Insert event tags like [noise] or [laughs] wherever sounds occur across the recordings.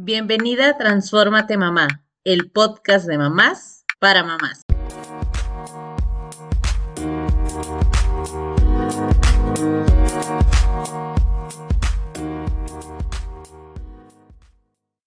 Bienvenida a Transfórmate Mamá, el podcast de mamás para mamás.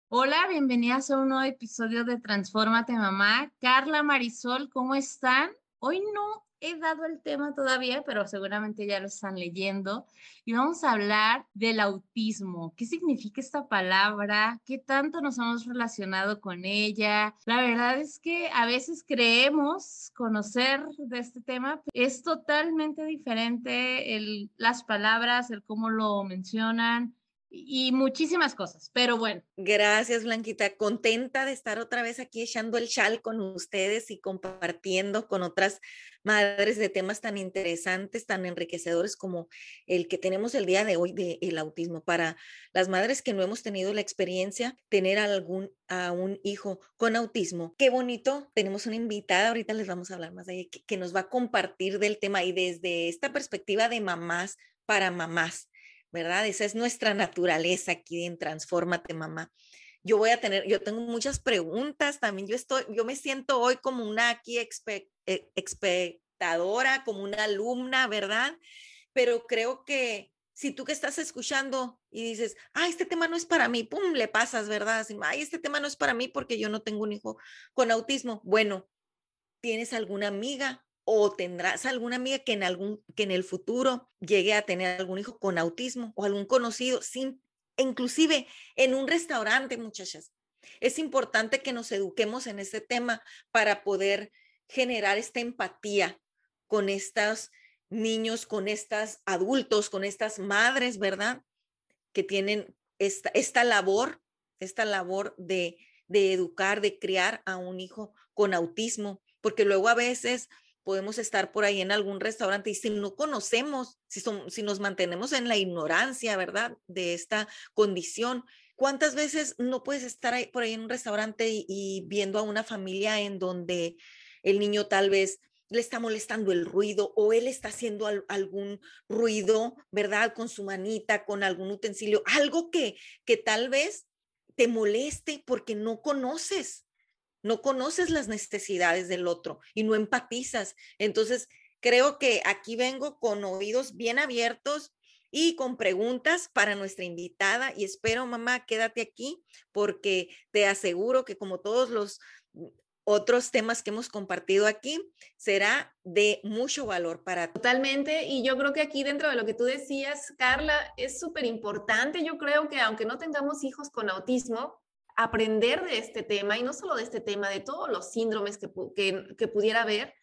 Hola, bienvenidas a un nuevo episodio de Transfórmate Mamá. Carla, Marisol, ¿cómo están? Hoy no he dado el tema todavía, pero seguramente ya lo están leyendo. Y vamos a hablar del autismo. ¿Qué significa esta palabra? ¿Qué tanto nos hemos relacionado con ella? La verdad es que a veces creemos conocer de este tema. Es totalmente diferente el, las palabras, el cómo lo mencionan y muchísimas cosas, pero bueno. Gracias, Blanquita. Contenta de estar otra vez aquí echando el chal con ustedes y compartiendo con otras madres de temas tan interesantes, tan enriquecedores como el que tenemos el día de hoy del autismo. Para las madres que no hemos tenido la experiencia, tener algún, a un hijo con autismo. Qué bonito. Tenemos una invitada, ahorita les vamos a hablar más de ella, que nos va a compartir del tema y desde esta perspectiva de mamás para mamás ¿verdad? Esa es nuestra naturaleza aquí en Transfórmate, mamá. Yo voy a tener, yo tengo muchas preguntas también. Yo estoy, yo me siento hoy como una aquí eh, espectadora, como una alumna, ¿verdad? Pero creo que si tú que estás escuchando y dices, ah, este tema no es para mí, pum, le pasas, ¿verdad? Ay, este tema no es para mí porque yo no tengo un hijo con autismo. Bueno, ¿tienes alguna amiga o tendrás alguna amiga que en algún que en el futuro llegue a tener algún hijo con autismo o algún conocido sin inclusive en un restaurante, muchachas. Es importante que nos eduquemos en este tema para poder generar esta empatía con estos niños, con estos adultos, con estas madres, ¿verdad? Que tienen esta, esta labor, esta labor de, de educar, de criar a un hijo con autismo, porque luego a veces podemos estar por ahí en algún restaurante y si no conocemos, si, si nos mantenemos en la ignorancia, ¿verdad? De esta condición, ¿cuántas veces no puedes estar ahí, por ahí en un restaurante y, viendo a una familia en donde el niño tal vez le está molestando el ruido o él está haciendo algún ruido, ¿verdad? Con su manita, con algún utensilio, algo que, que tal vez te moleste porque no conoces, no conoces las necesidades del otro y no empatizas. Entonces, creo que aquí vengo con oídos bien abiertos y con preguntas para nuestra invitada y espero, mamá, quédate aquí porque te aseguro que como todos los otros temas que hemos compartido aquí, será de mucho valor para Totalmente, y yo creo que aquí dentro de lo que tú decías, Carla, es súper importante, yo creo que aunque no tengamos hijos con autismo, aprender de este tema y no solo de este tema, de todos los síndromes que, que, pudiera haber,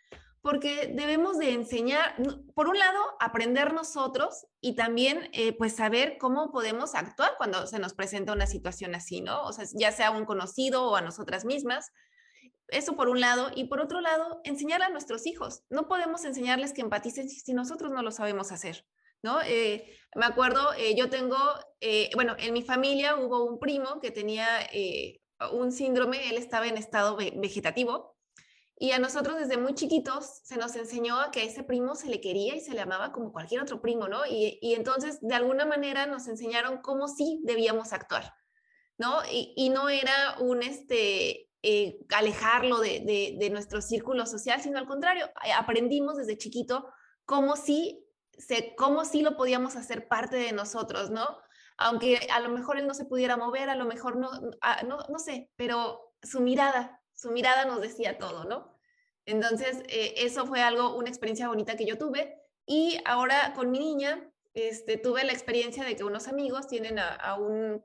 porque debemos de enseñar, por un lado, aprender nosotros y también eh, pues saber cómo podemos actuar cuando se nos presenta una situación así, ¿no? O sea, ya sea a un conocido o a nosotras mismas. Eso por un lado. Y por otro lado, enseñar a nuestros hijos. No podemos enseñarles que empaticen si nosotros no lo sabemos hacer. ¿No? Eh, me acuerdo, eh, yo tengo, eh, bueno, en mi familia hubo un primo que tenía un síndrome, él estaba en estado vegetativo y a nosotros desde muy chiquitos se nos enseñó que a ese primo se le quería y se le amaba como cualquier otro primo, ¿no? Y, entonces de alguna manera nos enseñaron cómo sí debíamos actuar, ¿no? Y, no era un, este, alejarlo de, de nuestro círculo social, sino al contrario, aprendimos desde chiquito cómo sí sé cómo sí lo podíamos hacer parte de nosotros, ¿no? Aunque a lo mejor él no se pudiera mover, a lo mejor no, ah, no, sé, pero su mirada, su mirada nos decía todo, ¿no? Entonces, eh, eso fue algo, una experiencia bonita que yo tuve. Y ahora con mi niña, este, tuve la experiencia de que unos amigos tienen a, un,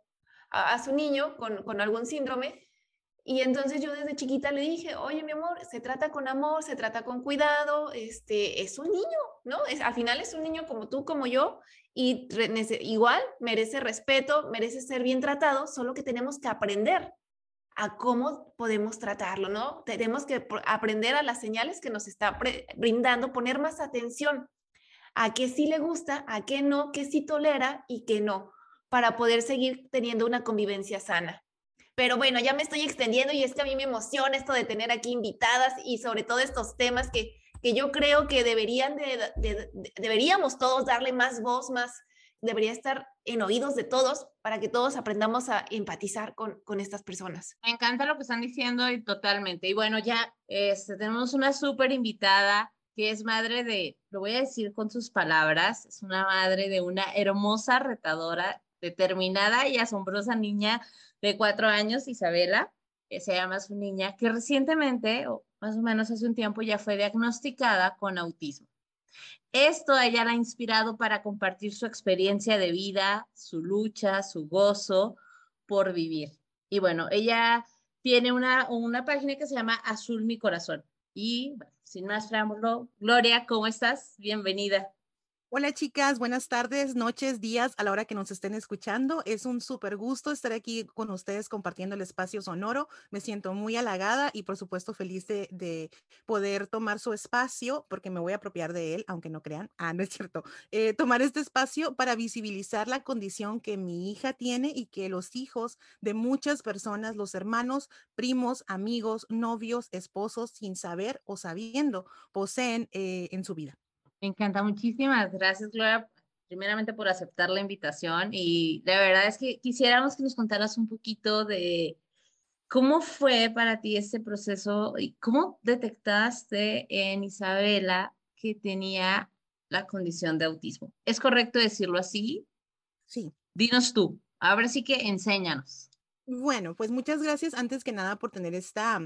a, su niño con algún síndrome y entonces yo desde chiquita le dije, oye, mi amor, se trata con amor, se trata con cuidado, este, es un niño, ¿no? Es, al final es un niño como tú, como yo, y igual merece respeto, merece ser bien tratado, solo que tenemos que aprender a cómo podemos tratarlo, ¿no? Tenemos que aprender a las señales que nos está brindando, poner más atención a qué sí le gusta, a qué no, qué sí tolera y qué no, para poder seguir teniendo una convivencia sana. Pero bueno, ya me estoy extendiendo y es que a mí me emociona esto de tener aquí invitadas y sobre todo estos temas que, que yo creo que deberían de, deberíamos todos darle más voz, más, debería estar en oídos de todos para que todos aprendamos a empatizar con, con estas personas. Me encanta lo que están diciendo y totalmente. Y bueno, ya este, tenemos una súper invitada que es madre de, lo voy a decir con sus palabras, es una madre de una hermosa, retadora, determinada y asombrosa niña de cuatro años, Isabela, que se llama su niña, que recientemente, o más o menos hace un tiempo, ya fue diagnosticada con autismo. Esto a ella la ha inspirado para compartir su experiencia de vida, su lucha, su gozo por vivir. Y bueno, ella tiene una, una página que se llama Azul Mi Corazón. Y sin más preámbulo, Gloria, ¿cómo estás? Bienvenida. Hola chicas, buenas tardes, noches, días, a la hora que nos estén escuchando. Es un súper gusto estar aquí con ustedes compartiendo el espacio sonoro. Me siento muy halagada y por supuesto feliz de, poder tomar su espacio, porque me voy a apropiar de él, aunque no crean. Ah, no es cierto. Eh, tomar este espacio para visibilizar la condición que mi hija tiene y que los hijos de muchas personas, los hermanos, primos, amigos, novios, esposos, sin saber o sabiendo, poseen eh, en su vida. Me encanta, muchísimas gracias, Gloria, primeramente por aceptar la invitación y la verdad es que quisiéramos que nos contaras un poquito de cómo fue para ti este proceso y cómo detectaste en Isabela que tenía la condición de autismo. ¿Es correcto decirlo así? Sí. Dinos tú, ahora sí que enséñanos. Bueno, pues muchas gracias antes que nada por tener esta,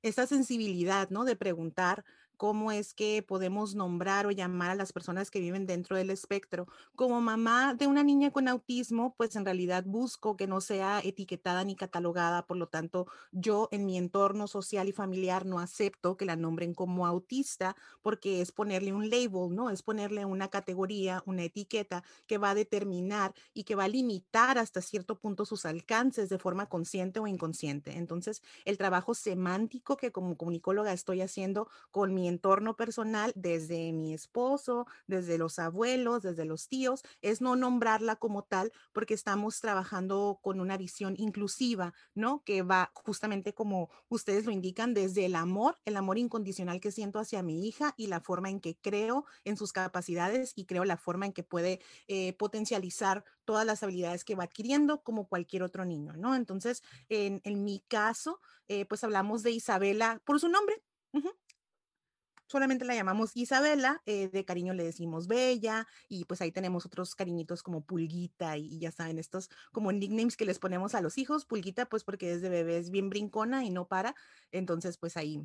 esta sensibilidad, ¿no? De preguntar cómo es que podemos nombrar o llamar a las personas que viven dentro del espectro. Como mamá de una niña con autismo, pues en realidad busco que no sea etiquetada ni catalogada, por lo tanto, yo en mi entorno social y familiar no acepto que la nombren como autista porque es ponerle un label, ¿no? Es ponerle una categoría, una etiqueta que va a determinar y que va a limitar hasta cierto punto sus alcances de forma consciente o inconsciente. Entonces, el trabajo semántico que como comunicóloga estoy haciendo con mi entorno personal, desde mi esposo, desde los abuelos, desde los tíos, es no nombrarla como tal porque estamos trabajando con una visión inclusiva, ¿no? Que va justamente como ustedes lo indican, desde el amor, el amor incondicional que siento hacia mi hija y la forma en que creo en sus capacidades y creo la forma en que puede eh, potencializar todas las habilidades que va adquiriendo como cualquier otro niño, ¿no? Entonces, en, mi caso, eh, pues hablamos de Isabela por su nombre, solamente la llamamos Isabela, eh, de cariño le decimos Bella, y pues ahí tenemos otros cariñitos como Pulguita, y, ya saben, estos como nicknames que les ponemos a los hijos, Pulguita pues porque desde bebé es bien brincona y no para, entonces pues ahí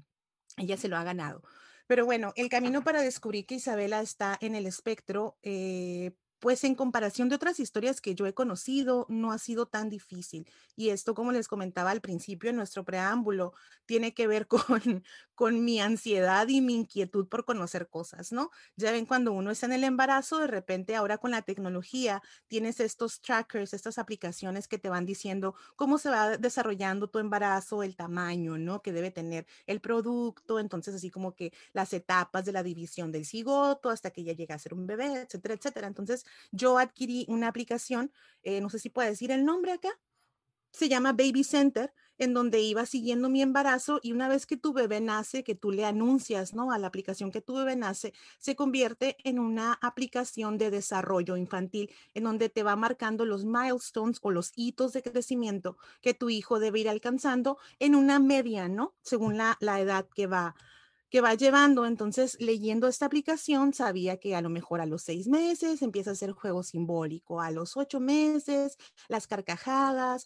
ella se lo ha ganado. Pero bueno, el camino para descubrir que Isabela está en el espectro, eh, pues en comparación de otras historias que yo he conocido, no ha sido tan difícil. Y esto, como les comentaba al principio en nuestro preámbulo, tiene que ver [laughs] con, con mi ansiedad y mi inquietud por conocer cosas, ¿no? Ya ven, cuando uno está en el embarazo, de repente ahora con la tecnología tienes estos trackers, estas aplicaciones que te van diciendo cómo se va desarrollando tu embarazo, el tamaño, ¿no? Que debe tener el producto, entonces así como que las etapas de la división del cigoto hasta que ya llega a ser un bebé, etcétera, etcétera. Entonces, yo adquirí una aplicación, eh, no sé si puede decir el nombre acá, se llama Baby Center, en donde iba siguiendo mi embarazo y una vez que tu bebé nace, que tú le anuncias, ¿no? A la aplicación que tu bebé nace, se convierte en una aplicación de desarrollo infantil, en donde te va marcando los milestones o los hitos de crecimiento que tu hijo debe ir alcanzando en una media, ¿no? Según la, la edad que va, que va llevando. Entonces, leyendo esta aplicación, sabía que a lo mejor a los seis meses empieza a ser juego simbólico, a los ocho meses, las carcajadas,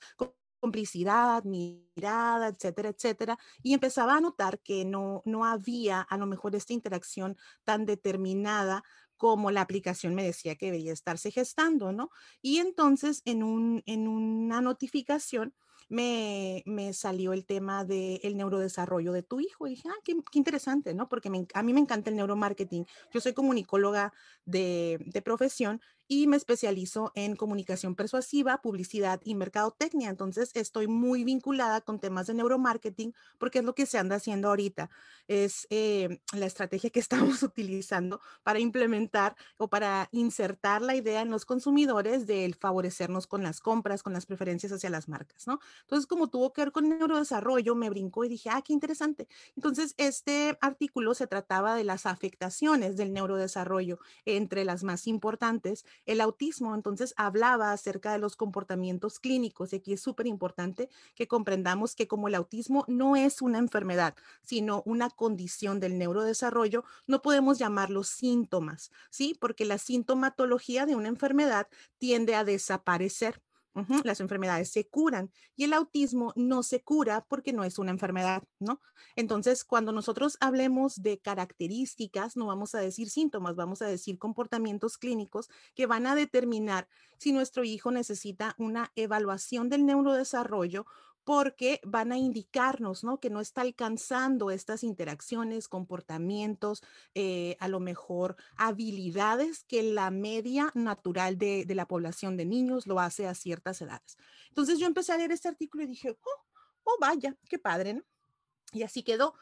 complicidad, mirada, etcétera, etcétera. Y empezaba a notar que no, no había a lo mejor esta interacción tan determinada como la aplicación me decía que debería estarse gestando, ¿no? Y entonces en, un, en una notificación me, me salió el tema del neurodesarrollo de tu hijo. Y dije, ah, qué, interesante, ¿no? Porque a mí me encanta el neuromarketing. Yo soy comunicóloga de, de profesión y me especializo en comunicación persuasiva, publicidad y mercadotecnia. Entonces estoy muy vinculada con temas de neuromarketing porque es lo que se anda haciendo ahorita. Es eh, la estrategia que [laughs] estamos utilizando para implementar o para insertar la idea en los consumidores del favorecernos con las compras, con las preferencias hacia las marcas, ¿no? Entonces, como tuvo que ver con neurodesarrollo, me brincó y dije, ah, qué interesante. Entonces, este artículo se trataba de las afectaciones del neurodesarrollo, entre las más importantes, el autismo. Entonces, hablaba acerca de los comportamientos clínicos y aquí es súper importante que comprendamos que como el autismo no es una enfermedad, sino una condición del neurodesarrollo, no podemos llamarlos síntomas, ¿sí? Porque la sintomatología de una enfermedad tiende a desaparecer. Las enfermedades se curan y el autismo no se cura porque no es una enfermedad, ¿no? Entonces, cuando nosotros hablemos de características, no vamos a decir síntomas, vamos a decir comportamientos clínicos que van a determinar si nuestro hijo necesita una evaluación del neurodesarrollo porque van a indicarnos, ¿no? Que no está alcanzando estas interacciones, comportamientos, eh, a lo mejor habilidades que la media natural de, de, la población de niños lo hace a ciertas edades. Entonces yo empecé a leer este artículo y dije, oh, oh vaya, qué padre, ¿no? Y así quedó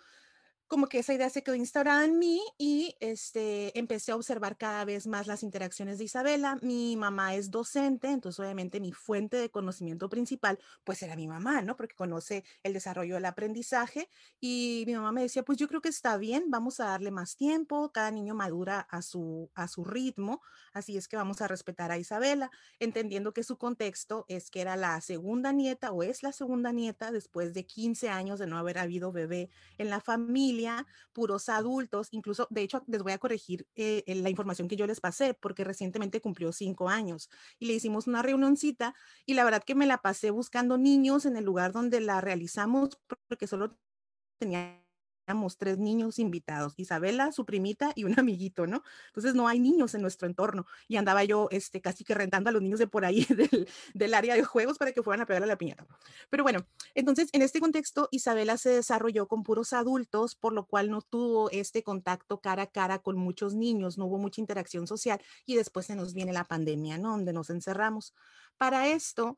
como que esa idea se quedó instaurada en mí y este, empecé a observar cada vez más las interacciones de Isabela. Mi mamá es docente, entonces obviamente mi fuente de conocimiento principal pues era mi mamá, ¿no? Porque conoce el desarrollo del aprendizaje y mi mamá me decía, pues yo creo que está bien, vamos a darle más tiempo, cada niño madura a su, a su ritmo, así es que vamos a respetar a Isabela, entendiendo que su contexto es que era la segunda nieta o es la segunda nieta después de 15 años de no haber habido bebé en la familia puros adultos, incluso, de hecho, les voy a corregir eh, la información que yo les pasé, porque recientemente cumplió cinco años y le hicimos una reunioncita y la verdad que me la pasé buscando niños en el lugar donde la realizamos, porque solo tenía tres niños invitados, Isabela, su primita y un [laughs] amiguito, ¿no? Entonces no hay niños en nuestro entorno y andaba yo este, casi que rentando a los niños de por ahí [laughs] del, del área de juegos para que fueran a pegarle a la piñata. Pero bueno, entonces en este contexto Isabela se desarrolló con puros adultos, por lo cual no tuvo este contacto cara a cara con muchos niños, no hubo mucha interacción social y después se nos viene la pandemia, ¿no? Donde nos encerramos. Para esto,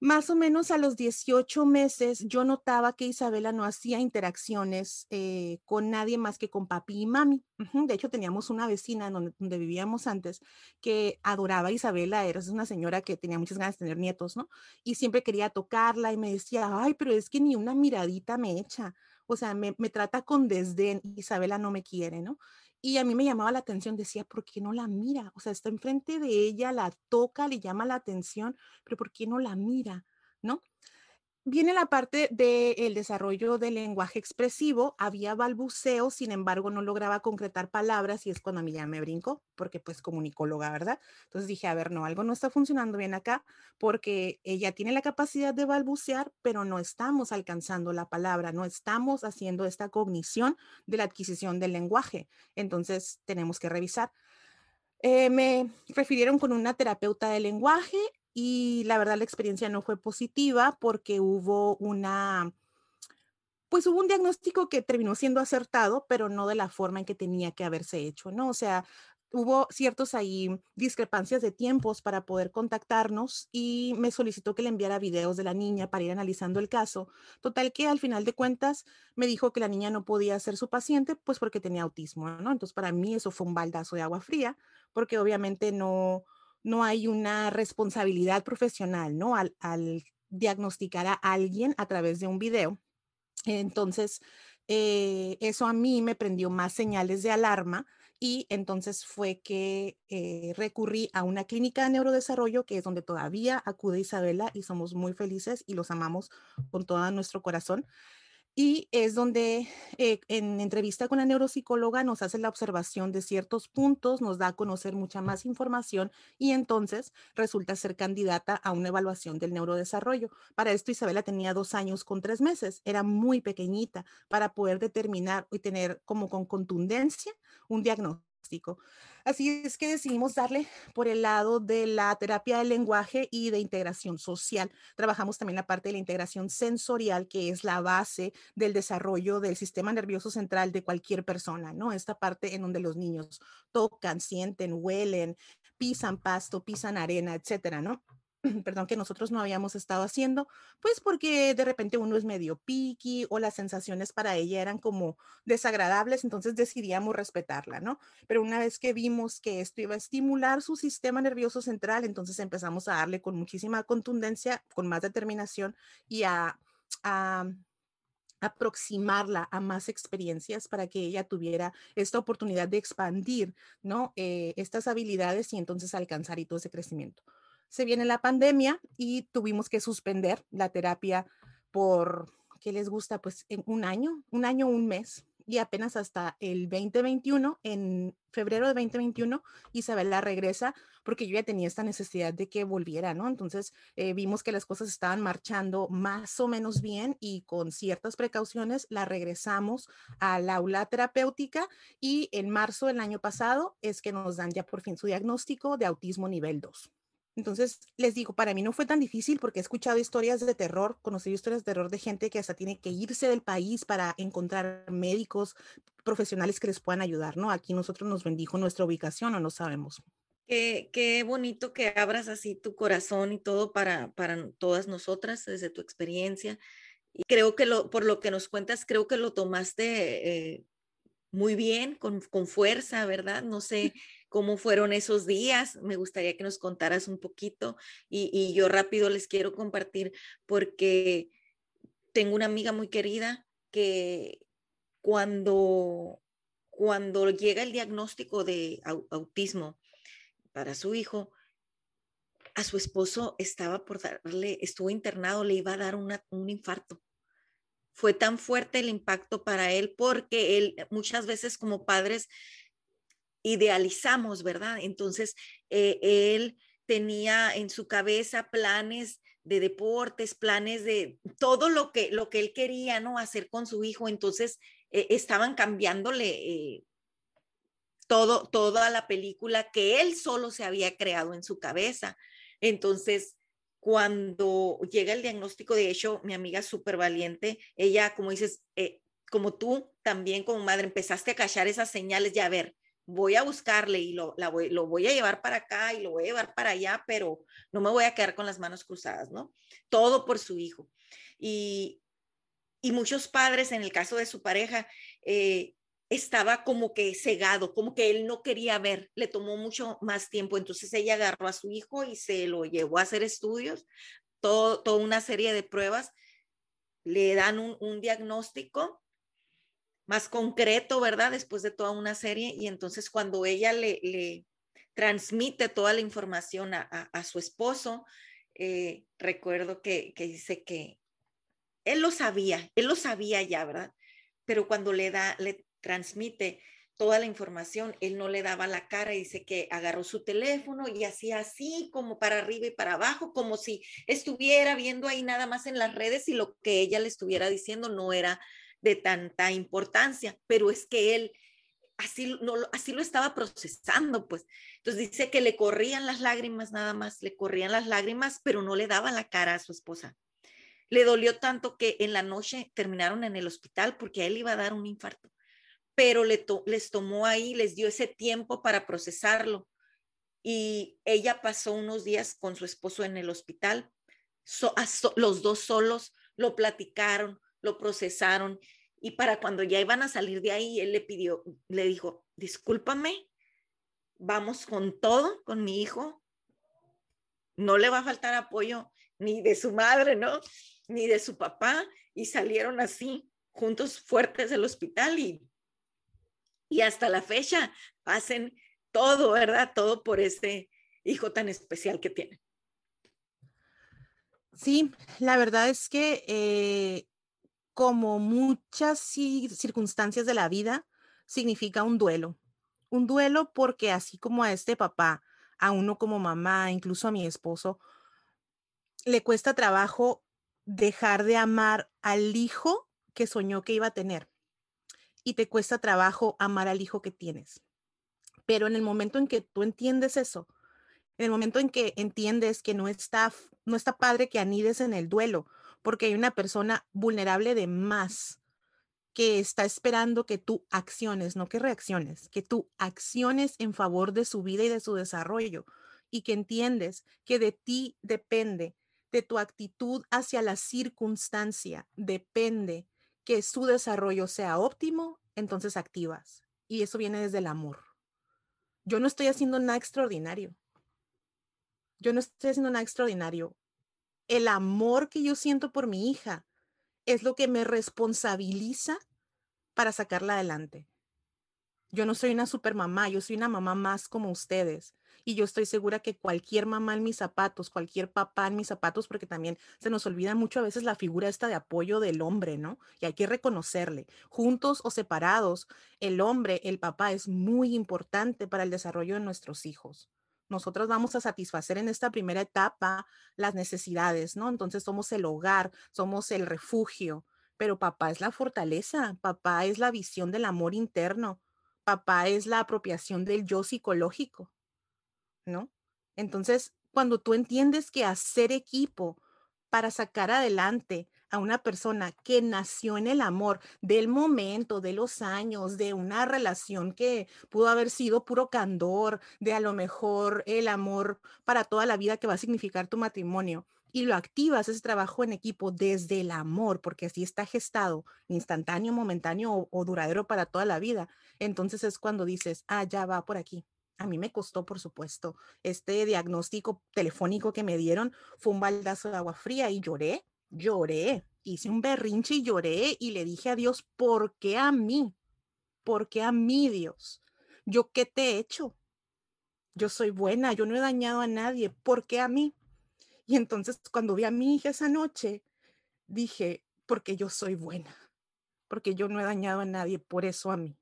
más o menos a los 18 meses yo notaba que Isabela no hacía interacciones eh, con nadie más que con papi y mami. De hecho, teníamos una vecina donde, donde, vivíamos antes que adoraba a Isabela, era una señora que tenía muchas ganas de tener nietos, ¿no? Y siempre quería tocarla y me decía, ay, pero es que ni una miradita me echa. O sea, me, me trata con desdén, Isabela no me quiere, ¿no? Y a mí me llamaba la atención, decía, ¿por qué no la mira? O sea, está enfrente de ella, la toca, le llama la atención, pero ¿por qué no la mira? ¿No? Viene la parte del desarrollo del lenguaje expresivo. Había balbuceo, sin embargo, no lograba concretar palabras y es cuando a mí ya me brincó, porque pues comunicóloga, ¿verdad? Entonces dije, a ver, no, algo no está funcionando bien acá, porque ella tiene la capacidad de balbucear, pero no estamos alcanzando la palabra, no estamos haciendo esta cognición de la adquisición del lenguaje. Entonces tenemos que revisar. Eh, me refirieron con una terapeuta de lenguaje y la verdad la experiencia no fue positiva porque hubo una, pues hubo un diagnóstico que terminó siendo acertado, pero no de la forma en que tenía que haberse hecho, ¿no? O sea, hubo ciertos ahí discrepancias de tiempos para poder contactarnos y me solicitó que le enviara videos de la niña para ir analizando el caso. Total que al final de cuentas me dijo que la niña no podía ser su paciente pues porque tenía autismo, ¿no? Entonces para mí eso fue un baldazo de agua fría porque obviamente no, no hay una responsabilidad profesional, ¿no? Al, diagnosticar a alguien a través de un video. Entonces, eh, eso a mí me prendió más señales de alarma y entonces fue que eh, recurrí a una clínica de neurodesarrollo que es donde todavía acude Isabela y somos muy felices y los amamos con todo nuestro corazón. Y es donde eh, en entrevista con la neuropsicóloga nos hace la observación de ciertos puntos, nos da a conocer mucha más información y entonces resulta ser candidata a una evaluación del neurodesarrollo. Para esto Isabela tenía dos años con tres meses, era muy pequeñita para poder determinar y tener como con contundencia un diagnóstico. Así es que decidimos darle por el lado de la terapia del lenguaje y de integración social. Trabajamos también la parte de la integración sensorial, que es la base del desarrollo del sistema nervioso central de cualquier persona, ¿no? Esta parte en donde los niños tocan, sienten, huelen, pisan pasto, pisan arena, etcétera, ¿no? [clears throat] perdón, que nosotros no habíamos estado haciendo, pues porque de repente uno es medio piqui o las sensaciones para ella eran como desagradables, entonces decidíamos respetarla, ¿no? Pero una vez que vimos que esto iba a estimular su sistema nervioso central, entonces empezamos a darle con muchísima contundencia, con más determinación y a, aproximarla a más experiencias para que ella tuviera esta oportunidad de expandir, ¿no? Eh, estas habilidades y entonces alcanzar todo ese crecimiento se viene la pandemia y tuvimos que suspender la terapia por, ¿qué les gusta? Pues en un año, un año, un mes. Y apenas hasta el 2021, en febrero de 2021, Isabela regresa porque yo ya tenía esta necesidad de que volviera, ¿no? Entonces eh, vimos que las cosas estaban marchando más o menos bien y con ciertas precauciones la regresamos al aula terapéutica y en marzo del año pasado es que nos dan ya por fin su diagnóstico de autismo nivel 2. Entonces, les digo, para mí no fue tan difícil porque he escuchado historias de terror, conocido historias de terror de gente que hasta tiene que irse del país para encontrar médicos profesionales que les puedan ayudar, ¿no? Aquí nosotros nos bendijo nuestra ubicación o no sabemos. Qué, qué bonito que abras así tu corazón y todo para, para todas nosotras desde tu experiencia. Y creo que lo, por lo que nos cuentas, creo que lo tomaste eh, muy bien, con, con fuerza, ¿verdad? No sé [laughs] cómo fueron esos días. Me gustaría que nos contaras un poquito y, yo rápido les quiero compartir porque tengo una amiga muy querida que cuando, cuando llega el diagnóstico de autismo para su hijo, a su esposo estaba por darle, estuvo internado, le iba a dar un infarto. Fue tan fuerte el impacto para él porque él muchas veces como padres idealizamos, ¿verdad? Entonces, eh, él tenía en su cabeza planes de deportes, planes de todo lo que, lo que él quería, ¿no? Hacer con su hijo. Entonces, eh, estaban cambiándole eh, todo, toda la película que él solo se había creado en su cabeza. Entonces, cuando llega el diagnóstico, de hecho, mi amiga súper valiente, ella, como dices, como tú también como madre, empezaste a cachar esas señales, ya a ver, voy a buscarle y lo, voy, lo voy a llevar para acá y lo voy a llevar para allá, pero no me voy a quedar con las manos cruzadas, ¿no? Todo por su hijo. Y, y muchos padres, en el caso de su pareja, eh, estaba como que cegado, como que él no quería ver, le tomó mucho más tiempo. Entonces ella agarró a su hijo y se lo llevó a hacer estudios, todo, toda una serie de pruebas, le dan un diagnóstico más concreto, ¿verdad? Después de toda una serie. Y entonces cuando ella le, transmite toda la información a, a, su esposo, eh, recuerdo que, que, dice que él lo sabía, él lo sabía ya, ¿verdad? Pero cuando le da, le transmite toda la información, él no le daba la cara y dice que agarró su teléfono y hacía así como para arriba y para abajo, como si estuviera viendo ahí nada más en las redes y lo que ella le estuviera diciendo no era de tanta importancia, pero es que él así, no, así lo estaba procesando, pues. Entonces dice que le corrían las lágrimas nada más, le corrían las lágrimas, pero no le daba la cara a su esposa. Le dolió tanto que en la noche terminaron en el hospital porque a él iba a dar un infarto, pero le les tomó ahí, les dio ese tiempo para procesarlo. Y ella pasó unos días con su esposo en el hospital. los dos solos lo platicaron, lo procesaron y para cuando ya iban a salir de ahí, él le pidió, le dijo, discúlpame, vamos con todo, con mi hijo, no le va a faltar apoyo ni de su madre, ¿no? Ni de su papá, y salieron así, juntos fuertes del hospital y, y hasta la fecha hacen todo, ¿verdad? Todo por ese hijo tan especial que tienen. Sí, la verdad es que eh, como muchas circunstancias de la vida, significa un duelo. Un duelo porque así como a este papá, a uno como mamá, incluso a mi esposo, le cuesta trabajo dejar de amar al hijo que soñó que iba a tener. Y te cuesta trabajo amar al hijo que tienes. Pero en el momento en que tú entiendes eso, en el momento en que entiendes que no está, no está padre que anides en el duelo, porque hay una persona vulnerable de más que está esperando que tú acciones, no que reacciones, que tú acciones en favor de su vida y de su desarrollo. y que entiendes que de ti depende, de tu actitud hacia la circunstancia, depende que su desarrollo sea óptimo, entonces activas. Y eso viene desde el amor. Yo no estoy haciendo nada extraordinario. Yo no estoy haciendo nada extraordinario. El amor que yo siento por mi hija es lo que me responsabiliza para sacarla adelante. Yo no soy una super mamá, yo soy una mamá más como ustedes. Y yo estoy segura que cualquier mamá en mis zapatos, cualquier papá en mis zapatos, porque también se nos olvida mucho a veces la figura esta de apoyo del hombre, ¿no? Y hay que reconocerle, juntos o separados, el hombre, el papá es muy importante para el desarrollo de nuestros hijos. Nosotros vamos a satisfacer en esta primera etapa las necesidades, ¿no? Entonces somos el hogar, somos el refugio, pero papá es la fortaleza, papá es la visión del amor interno, papá es la apropiación del yo psicológico, ¿no? Entonces, cuando tú entiendes que hacer equipo para sacar adelante a una persona que nació en el amor del momento, de los años, de una relación que pudo haber sido puro candor, de a lo mejor el amor para toda la vida que va a significar tu matrimonio, y lo activas ese trabajo en equipo desde el amor, porque así está gestado, instantáneo, momentáneo o, duradero para toda la vida. Entonces es cuando dices, ah, ya va por aquí. A mí me costó, por supuesto, este diagnóstico telefónico que me dieron fue un baldazo de agua fría y lloré, lloré, hice un berrinche y lloré y le dije a Dios, ¿por qué a mí? ¿Por qué a mí, Dios? ¿Yo qué te he hecho? Yo soy buena, yo no he dañado a nadie, ¿por qué a mí? Y entonces cuando vi a mi hija esa noche, dije, porque yo soy buena, porque yo no he dañado a nadie, por eso a mí.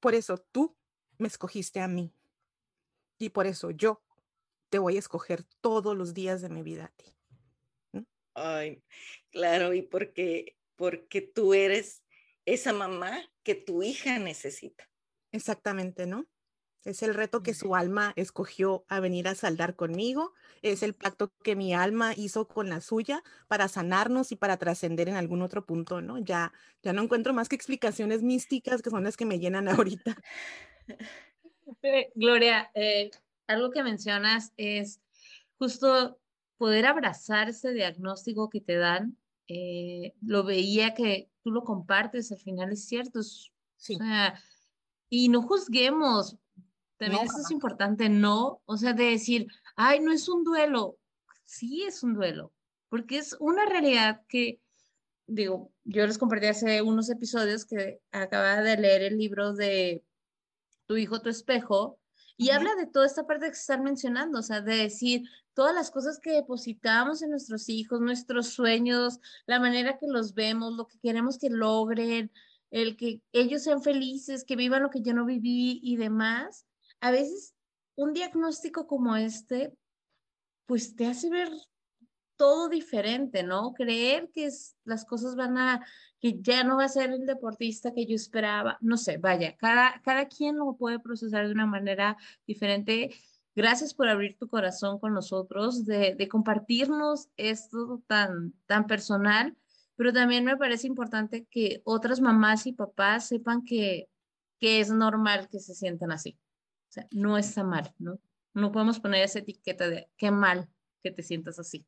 Por eso tú me escogiste a mí. Y por eso yo te voy a escoger todos los días de mi vida a ti. Ay, claro, y porque, porque tú eres esa mamá que tu hija necesita. Exactamente, ¿no? Es el reto que su alma escogió a venir a saldar conmigo. Es el pacto que mi alma hizo con la suya para sanarnos y para trascender en algún otro punto, ¿no? Ya, ya no encuentro más que explicaciones místicas que son las que me llenan [laughs] ahorita. Gloria, eh, algo que mencionas es justo poder abrazar ese diagnóstico que te dan. Eh, lo veía que tú lo compartes, al final es cierto. sí. y no juzguemos, también eso es importante, ¿no? O sea, de decir, ay, no es un duelo. Sí es un duelo, porque es una realidad que, digo, yo les compartí hace unos episodios que acababa de leer el libro de Tu hijo, tu espejo, y habla de toda esta parte que se están mencionando, o sea, de decir todas las cosas que depositamos en nuestros hijos, nuestros sueños, la manera que los vemos, lo que queremos que logren, el que ellos sean felices, que vivan lo que yo no viví y demás a veces un diagnóstico como este, pues te hace ver todo diferente, ¿no? Creer que es, las cosas van a, que ya no va a ser el deportista que yo esperaba, no sé, vaya, cada, cada quien lo puede procesar de una manera diferente. Gracias por abrir tu corazón con nosotros, de, compartirnos esto tan, tan personal, pero también me parece importante que otras mamás y papás sepan que, que es normal que se sientan así no está mal, ¿no? No podemos poner esa etiqueta de qué mal que te sientas así.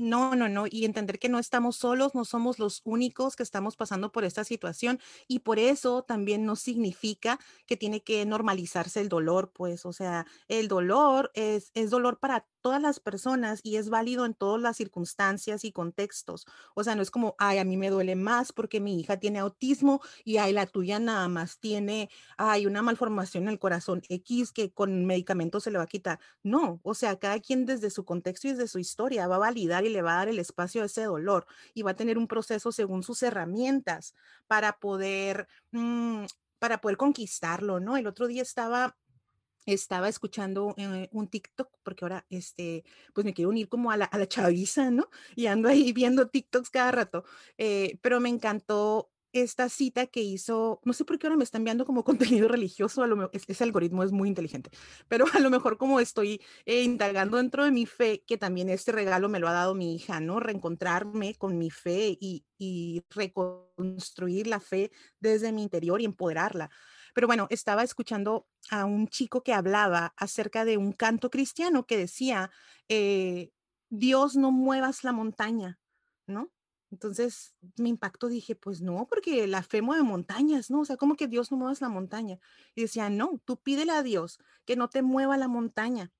No, no, no. Y entender que no estamos solos, no somos los únicos que estamos pasando por esta situación. Y por eso también no significa que tiene que normalizarse el dolor, pues, o sea, el dolor es, es dolor para todas las personas y es válido en todas las circunstancias y contextos. O sea, no es como, ay, a mí me duele más porque mi hija tiene autismo y ay, la tuya nada más tiene, ay, una malformación en el corazón X que con medicamentos se le va a quitar. No, o sea, cada quien desde su contexto y desde su historia va a validar le va a dar el espacio a ese dolor y va a tener un proceso según sus herramientas para poder... Mm, para poder conquistarlo, ¿no? El otro día estaba estaba escuchando eh, un TikTok, porque ahora, este, pues me quiero unir como a la, a la chaviza, ¿no? Y ando ahí viendo TikToks cada rato, eh, pero me encantó esta cita que hizo, no sé por qué ahora me está enviando como [laughs] contenido religioso, a lo ese algoritmo es muy inteligente, pero a lo mejor como estoy eh, indagando dentro de mi fe, que también este regalo me lo ha dado mi hija, ¿no? Reencontrarme con mi fe y, y reconstruir la fe desde mi interior y empoderarla Pero bueno, estaba escuchando a un chico que hablaba acerca de un canto cristiano que decía, eh, Dios no muevas la montaña, ¿no? Entonces me impactó, dije, pues no, porque la fe mueve montañas, ¿no? O sea, ¿cómo que Dios no muevas la montaña? Y decía, no, tú pídele a Dios que no te mueva la montaña.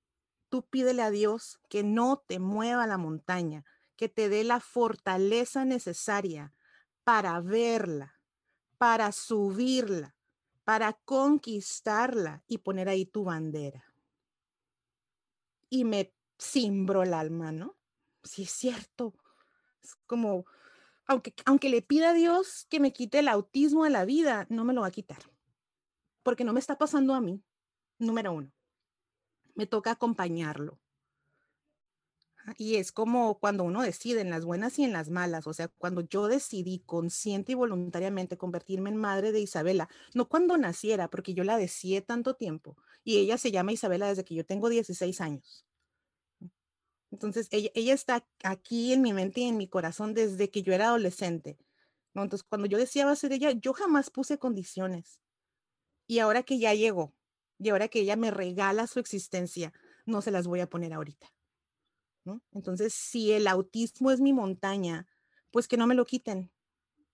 Tú pídele a Dios que no te mueva la montaña, que te dé la fortaleza necesaria para verla, para subirla, para conquistarla y poner ahí tu bandera. Y me cimbro el alma, ¿no? Sí, es cierto. Es como, aunque, aunque le pida a Dios que me quite el autismo de la vida, no me lo va a quitar. Porque no me está pasando a mí, número uno. Me toca acompañarlo. Y es como cuando uno decide en las buenas y en las malas, o sea, cuando yo decidí consciente y voluntariamente convertirme en madre de Isabela, no cuando naciera, porque yo la deseé tanto tiempo, y ella se llama Isabela desde que yo tengo 16 años. Entonces, ella, está aquí en mi mente y en mi corazón desde que yo era adolescente. Entonces, cuando yo deseaba ser ella, yo jamás puse condiciones. Y ahora que ya llegó, y ahora que ella me regala su existencia, no se las voy a poner ahorita. ¿no? Entonces, si el autismo es mi montaña, pues que no me lo quiten,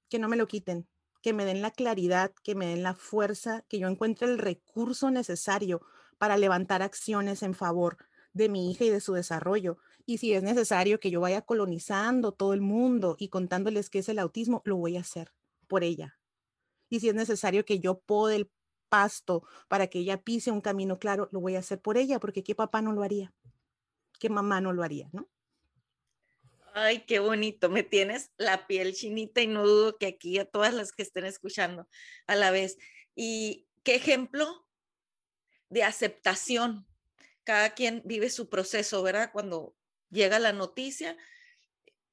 que no me lo quiten, que me den la claridad, que me den la fuerza, que yo encuentre el recurso necesario para levantar acciones en favor de mi hija y de su desarrollo. Y si es necesario que yo vaya colonizando todo el mundo y contándoles qué es el autismo, lo voy a hacer por ella. Y si es necesario que yo pode el pasto para que ella pise un camino claro, lo voy a hacer por ella, porque qué papá no lo haría, qué mamá no lo haría, ¿no? Ay, qué bonito, me tienes la piel chinita y no dudo que aquí a todas las que estén escuchando a la vez. Y qué ejemplo de aceptación cada quien vive su proceso, ¿verdad? Cuando llega la noticia,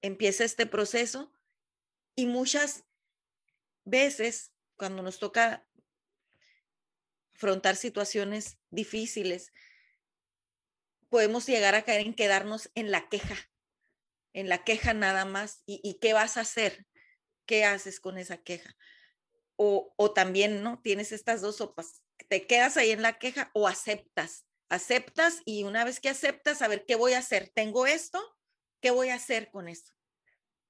empieza este proceso y muchas veces cuando nos toca afrontar situaciones difíciles, podemos llegar a caer en quedarnos en la queja, en la queja nada más. ¿Y, qué vas a hacer? ¿Qué haces con esa queja? O, o también, ¿no? Tienes estas dos sopas. Te quedas ahí en la queja o aceptas aceptas y una vez que aceptas, a ver, ¿qué voy a hacer? Tengo esto, ¿qué voy a hacer con esto?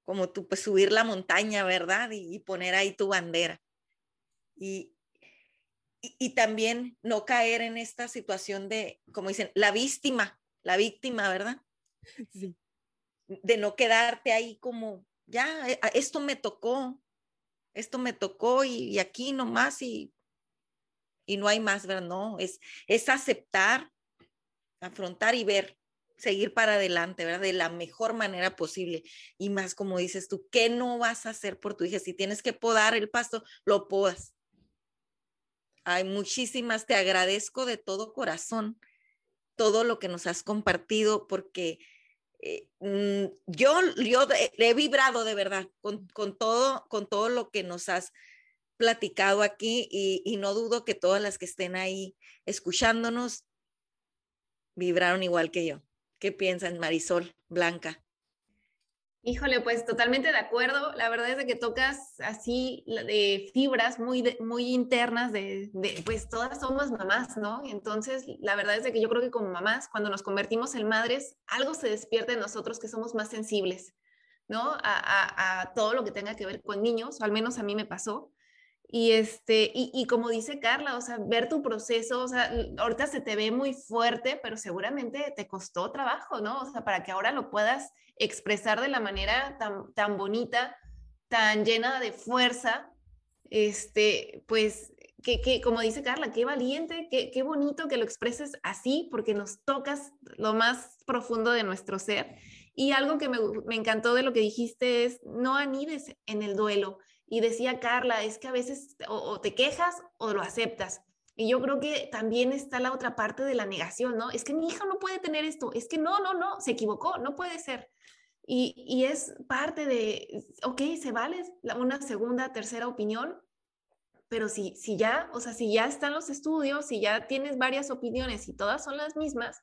Como tú, pues subir la montaña, ¿verdad? Y, poner ahí tu bandera. Y, y, también no caer en esta situación de, como dicen, la víctima, la víctima, ¿verdad? Sí. De no quedarte ahí como, ya, eh, esto me tocó, esto me tocó y, y aquí nomás y y no hay más, ¿verdad? No, es, es aceptar, afrontar y ver, seguir para adelante, ¿verdad? De la mejor manera posible. Y más como dices tú, ¿qué no vas a hacer por tu hija? Si tienes que podar el pasto, lo podas. Hay muchísimas, te agradezco de todo corazón todo lo que nos has compartido porque eh, mm, yo, yo he vibrado de verdad con, con, todo, con todo lo que nos has platicado aquí y, no dudo que todas las que estén ahí escuchándonos vibraron igual que yo. ¿Qué piensan, Marisol, Blanca? Híjole, pues totalmente de acuerdo. La verdad es de que tocas así de fibras muy, muy internas de, pues todas somos mamás, ¿no? Entonces, la verdad es de que yo creo que como mamás, cuando nos convertimos en madres, algo se despierta en nosotros que somos más sensibles, ¿no? A, a todo lo que tenga que ver con niños, o al menos a mí me pasó. Y, este, y, como dice Carla, o sea, ver tu proceso, o sea, ahorita se te ve muy fuerte, pero seguramente te costó trabajo, ¿no? O sea, para que ahora lo puedas expresar de la manera tan, tan bonita, tan llena de fuerza, este, pues, que, que como dice Carla, qué valiente, qué, qué bonito que lo expreses así, porque nos tocas lo más profundo de nuestro ser. Y algo que me, me encantó de lo que dijiste es, no anides en el duelo y decía Carla, es que a veces o, te quejas o lo aceptas. Y yo creo que también está la otra parte de la negación, ¿no? Es que mi hija no puede tener esto, es que no, no, no, se equivocó, no puede ser. Y, y es parte de, ok, se vale una segunda, tercera opinión, pero si, si ya, o sea, si ya están los estudios, si ya tienes varias opiniones y todas son las mismas,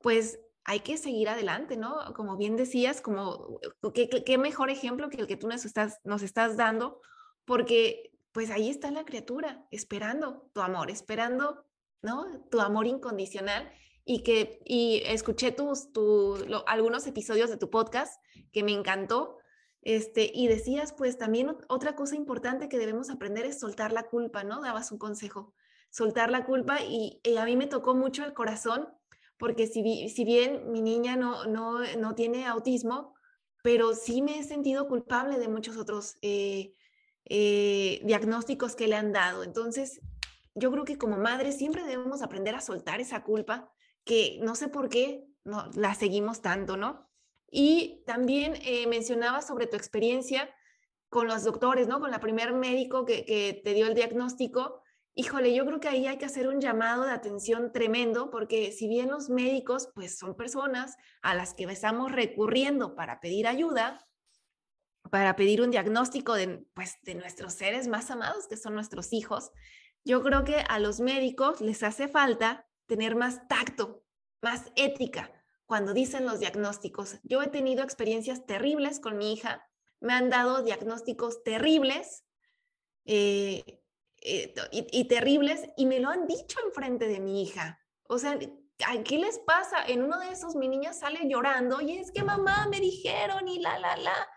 pues hay que seguir adelante, ¿no? Como bien decías, como qué, mejor ejemplo que el que tú nos estás, nos estás dando, porque pues ahí está la criatura, esperando tu amor, esperando, ¿no? Tu amor incondicional y que y escuché tus tu, algunos episodios de tu podcast que me encantó este y decías pues también otra cosa importante que debemos aprender es soltar la culpa no dabas un consejo soltar la culpa y, a mí me tocó mucho el corazón porque si, bien mi niña no, no, no, tiene autismo pero sí me he sentido culpable de muchos otros eh, eh, diagnósticos que le han dado entonces yo creo que como madre siempre debemos aprender a soltar esa culpa que no sé por qué no, la seguimos tanto, ¿no? Y también eh, mencionabas sobre tu experiencia con los doctores, ¿no? Con la primer médico que, que te dio el diagnóstico. Híjole, yo creo que ahí hay que hacer un llamado de atención tremendo, porque si bien los médicos, pues son personas a las que estamos recurriendo para pedir ayuda, para pedir un diagnóstico de, pues, de nuestros seres más amados, que son nuestros hijos, yo creo que a los médicos les hace falta tener más tacto, más ética cuando dicen los diagnósticos. Yo he tenido experiencias terribles con mi hija, me han dado diagnósticos terribles eh, eh, y, terribles y me lo han dicho enfrente de mi hija. O sea, ¿qué les pasa? En uno de esos mi niña sale llorando y es que mamá me dijeron y la, la, la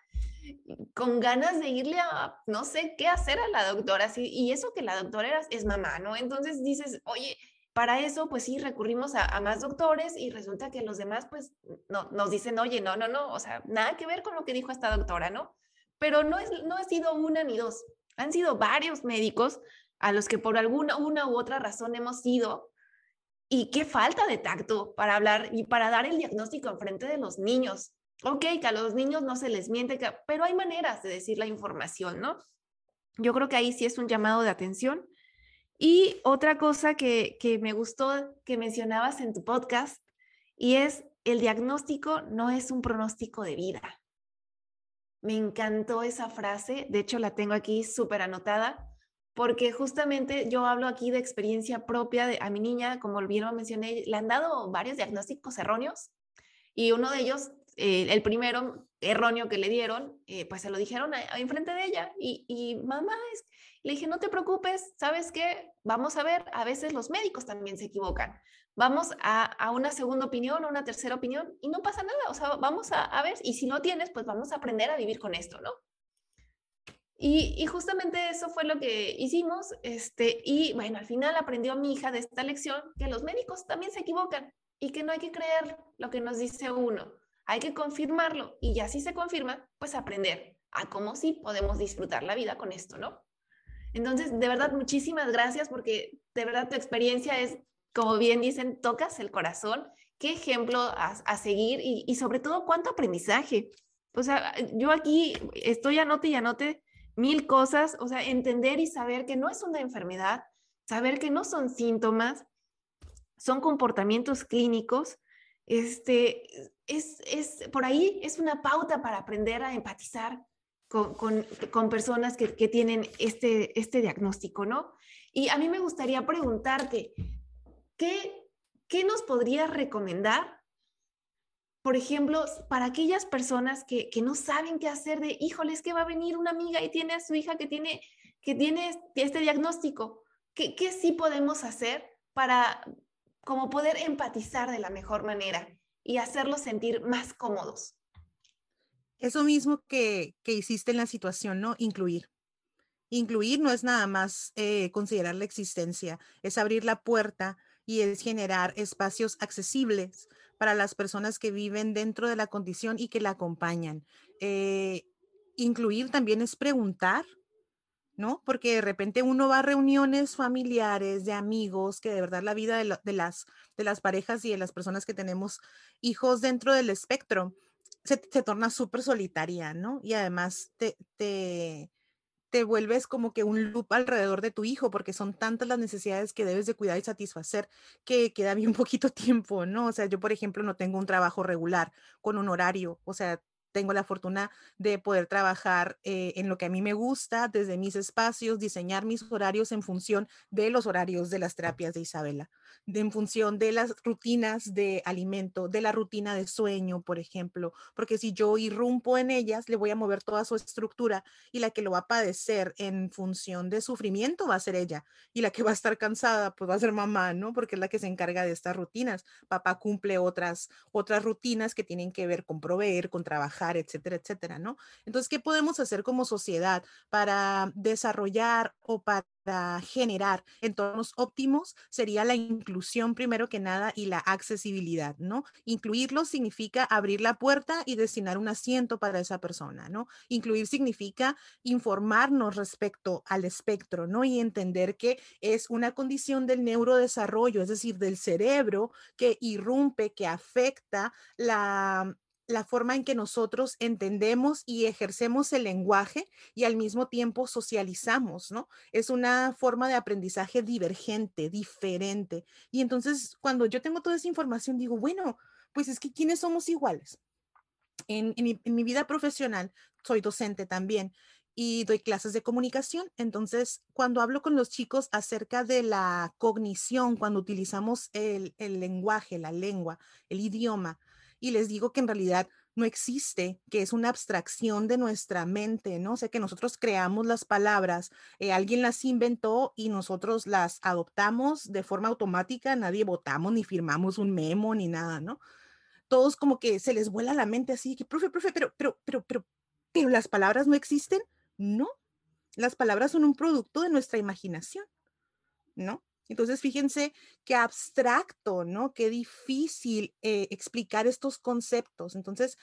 con ganas de irle a no sé qué hacer a la doctora. y eso que la doctora es mamá, ¿no? Entonces dices, oye, para eso, pues sí, recurrimos a, más doctores y resulta que los demás, pues, no, nos dicen, oye, no, no, no, o sea, nada que ver con lo que dijo esta doctora, ¿no? Pero no, es, no ha sido una ni dos, han sido varios médicos a los que por alguna una u otra razón hemos ido y qué falta de tacto para hablar y para dar el diagnóstico en frente de los niños. Ok, que a los niños no se les miente, pero hay maneras de decir la información, ¿no? Yo creo que ahí sí es un llamado de atención y otra cosa que, me gustó que mencionabas en tu podcast, y es el diagnóstico no es un pronóstico de vida. Me encantó esa frase, de hecho la tengo aquí súper anotada, porque justamente yo hablo aquí de experiencia propia de, a mi niña, como vieron, mencioné, le han dado varios diagnósticos erróneos y uno de ellos, eh, el primero erróneo que le dieron, eh, pues se lo dijeron enfrente de ella y, y mamá, es, le dije, no te preocupes, ¿sabes qué? Vamos a ver, a veces los médicos también se equivocan. Vamos a, una segunda opinión, a una tercera opinión y no pasa nada. O sea, vamos a, ver, y si no tienes, pues vamos a aprender a vivir con esto, ¿no? Y, justamente eso fue lo que hicimos. Este, y bueno, al final aprendió mi hija de esta lección que los médicos también se equivocan y que no hay que creer lo que nos dice uno. Hay que confirmarlo y ya si se confirma, pues aprender a cómo sí podemos disfrutar la vida con esto, ¿no? Entonces, de verdad, muchísimas gracias porque de verdad tu experiencia es, como bien dicen, tocas el corazón. Qué ejemplo a, seguir y, sobre todo cuánto aprendizaje. O sea, yo aquí estoy anote y anote mil cosas, o sea, entender y saber que no es una enfermedad, saber que no son síntomas, son comportamientos clínicos. Este, es, es, por ahí es una pauta para aprender a empatizar, con, personas que, tienen este, este diagnóstico, ¿no? Y a mí me gustaría preguntarte, ¿qué, qué nos podrías recomendar? Por ejemplo, para aquellas personas que, no saben qué hacer de, híjole, es que va a venir una amiga y tiene a su hija que tiene, que tiene este diagnóstico. ¿Qué, ¿Qué sí podemos hacer para como poder empatizar de la mejor manera y hacerlos sentir más cómodos? Eso mismo que, hiciste en la situación, ¿no? Incluir. Incluir no es nada más eh, considerar la existencia, es abrir la puerta y es generar espacios accesibles para las personas que viven dentro de la condición y que la acompañan. Eh, incluir también es preguntar, ¿no? Porque de repente uno va a reuniones familiares, de amigos, que de verdad la vida de, las, de las parejas y de las personas que tenemos hijos dentro del espectro se, torna súper solitaria, ¿no? Y además te, te, te vuelves como que un loop alrededor de tu hijo, porque son tantas las necesidades que debes de cuidar y satisfacer que queda bien [laughs] poquito tiempo, ¿no? O sea, yo, por ejemplo, no tengo un trabajo regular con un horario, o sea, tengo la fortuna de poder trabajar eh, en lo que a mí me gusta, desde mis espacios, diseñar mis horarios en función de los horarios de las terapias de Isabela, de, en función de las rutinas de alimento, de la rutina de sueño, por ejemplo, porque si yo irrumpo en ellas, le voy a mover toda su estructura y la que lo va a padecer en función de sufrimiento va a ser ella y la que va a estar cansada, pues va a ser mamá, ¿no? Porque es la que se encarga de estas rutinas. Papá cumple otras, otras rutinas que tienen que ver con proveer, con trabajar etcétera, etcétera, ¿no? Entonces, ¿qué podemos hacer como sociedad para desarrollar o para generar entornos óptimos? Sería la inclusión primero que nada y la accesibilidad, ¿no? Incluirlo significa abrir la puerta y destinar un asiento para esa persona, ¿no? Incluir significa informarnos respecto al espectro, ¿no? Y entender que es una condición del neurodesarrollo, es decir, del cerebro que irrumpe, que afecta la la forma en que nosotros entendemos y ejercemos el lenguaje y al mismo tiempo socializamos, ¿no? Es una forma de aprendizaje divergente, diferente. Y entonces, cuando yo tengo toda esa información, digo, bueno, pues es que ¿quiénes somos iguales? En, mi, vida profesional, soy docente también y doy clases de comunicación. Entonces, cuando hablo con los chicos acerca de la cognición, cuando utilizamos el lenguaje, la lengua, el idioma, y les digo que en realidad no existe, que es una abstracción de nuestra mente, ¿no? O sea, que nosotros creamos las palabras, eh, alguien las inventó y nosotros las adoptamos de forma automática, nadie votamos ni firmamos un memo ni nada, ¿no? Todos como que se les vuela la mente así, que, profe, profe, pero, pero, pero, pero, pero las palabras no existen, ¿no? Las palabras son un producto de nuestra imaginación, ¿no? Entonces, fíjense qué abstracto, ¿no? Qué difícil eh, explicar estos conceptos. Entonces,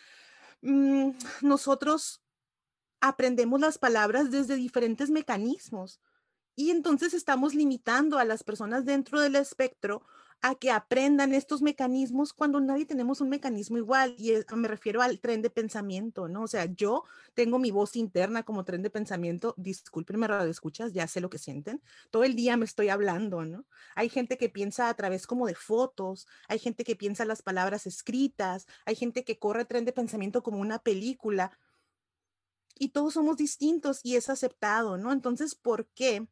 mm, nosotros aprendemos las palabras desde diferentes mecanismos y entonces estamos limitando a las personas dentro del espectro a que aprendan estos mecanismos cuando nadie tenemos un mecanismo igual. Y me refiero al tren de pensamiento, ¿no? O sea, yo tengo mi voz interna como tren de pensamiento. Discúlpenme, radio escuchas, ya sé lo que sienten. Todo el día me estoy hablando, ¿no? Hay gente que piensa a través como de fotos, hay gente que piensa las palabras escritas, hay gente que corre tren de pensamiento como una película. Y todos somos distintos y es aceptado, ¿no? Entonces, ¿por qué?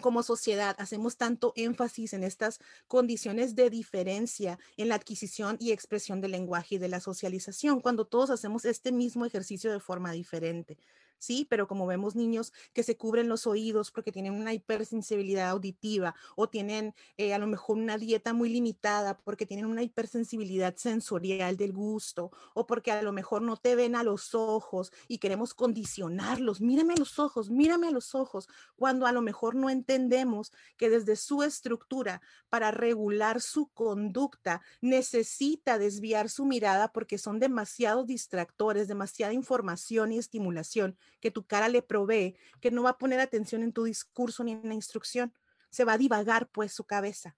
Como sociedad hacemos tanto énfasis en estas condiciones de diferencia en la adquisición y expresión del lenguaje y de la socialización, cuando todos hacemos este mismo ejercicio de forma diferente sí, pero como vemos niños que se cubren los oídos porque tienen una hipersensibilidad auditiva o tienen eh, a lo mejor una dieta muy limitada porque tienen una hipersensibilidad sensorial del gusto o porque a lo mejor no te ven a los ojos y queremos condicionarlos, mírame a los ojos, mírame a los ojos, cuando a lo mejor no entendemos que desde su estructura para regular su conducta necesita desviar su mirada porque son demasiados distractores, demasiada información y estimulación que tu cara le provee, que no va a poner atención en tu discurso ni en la instrucción, se va a divagar pues su cabeza.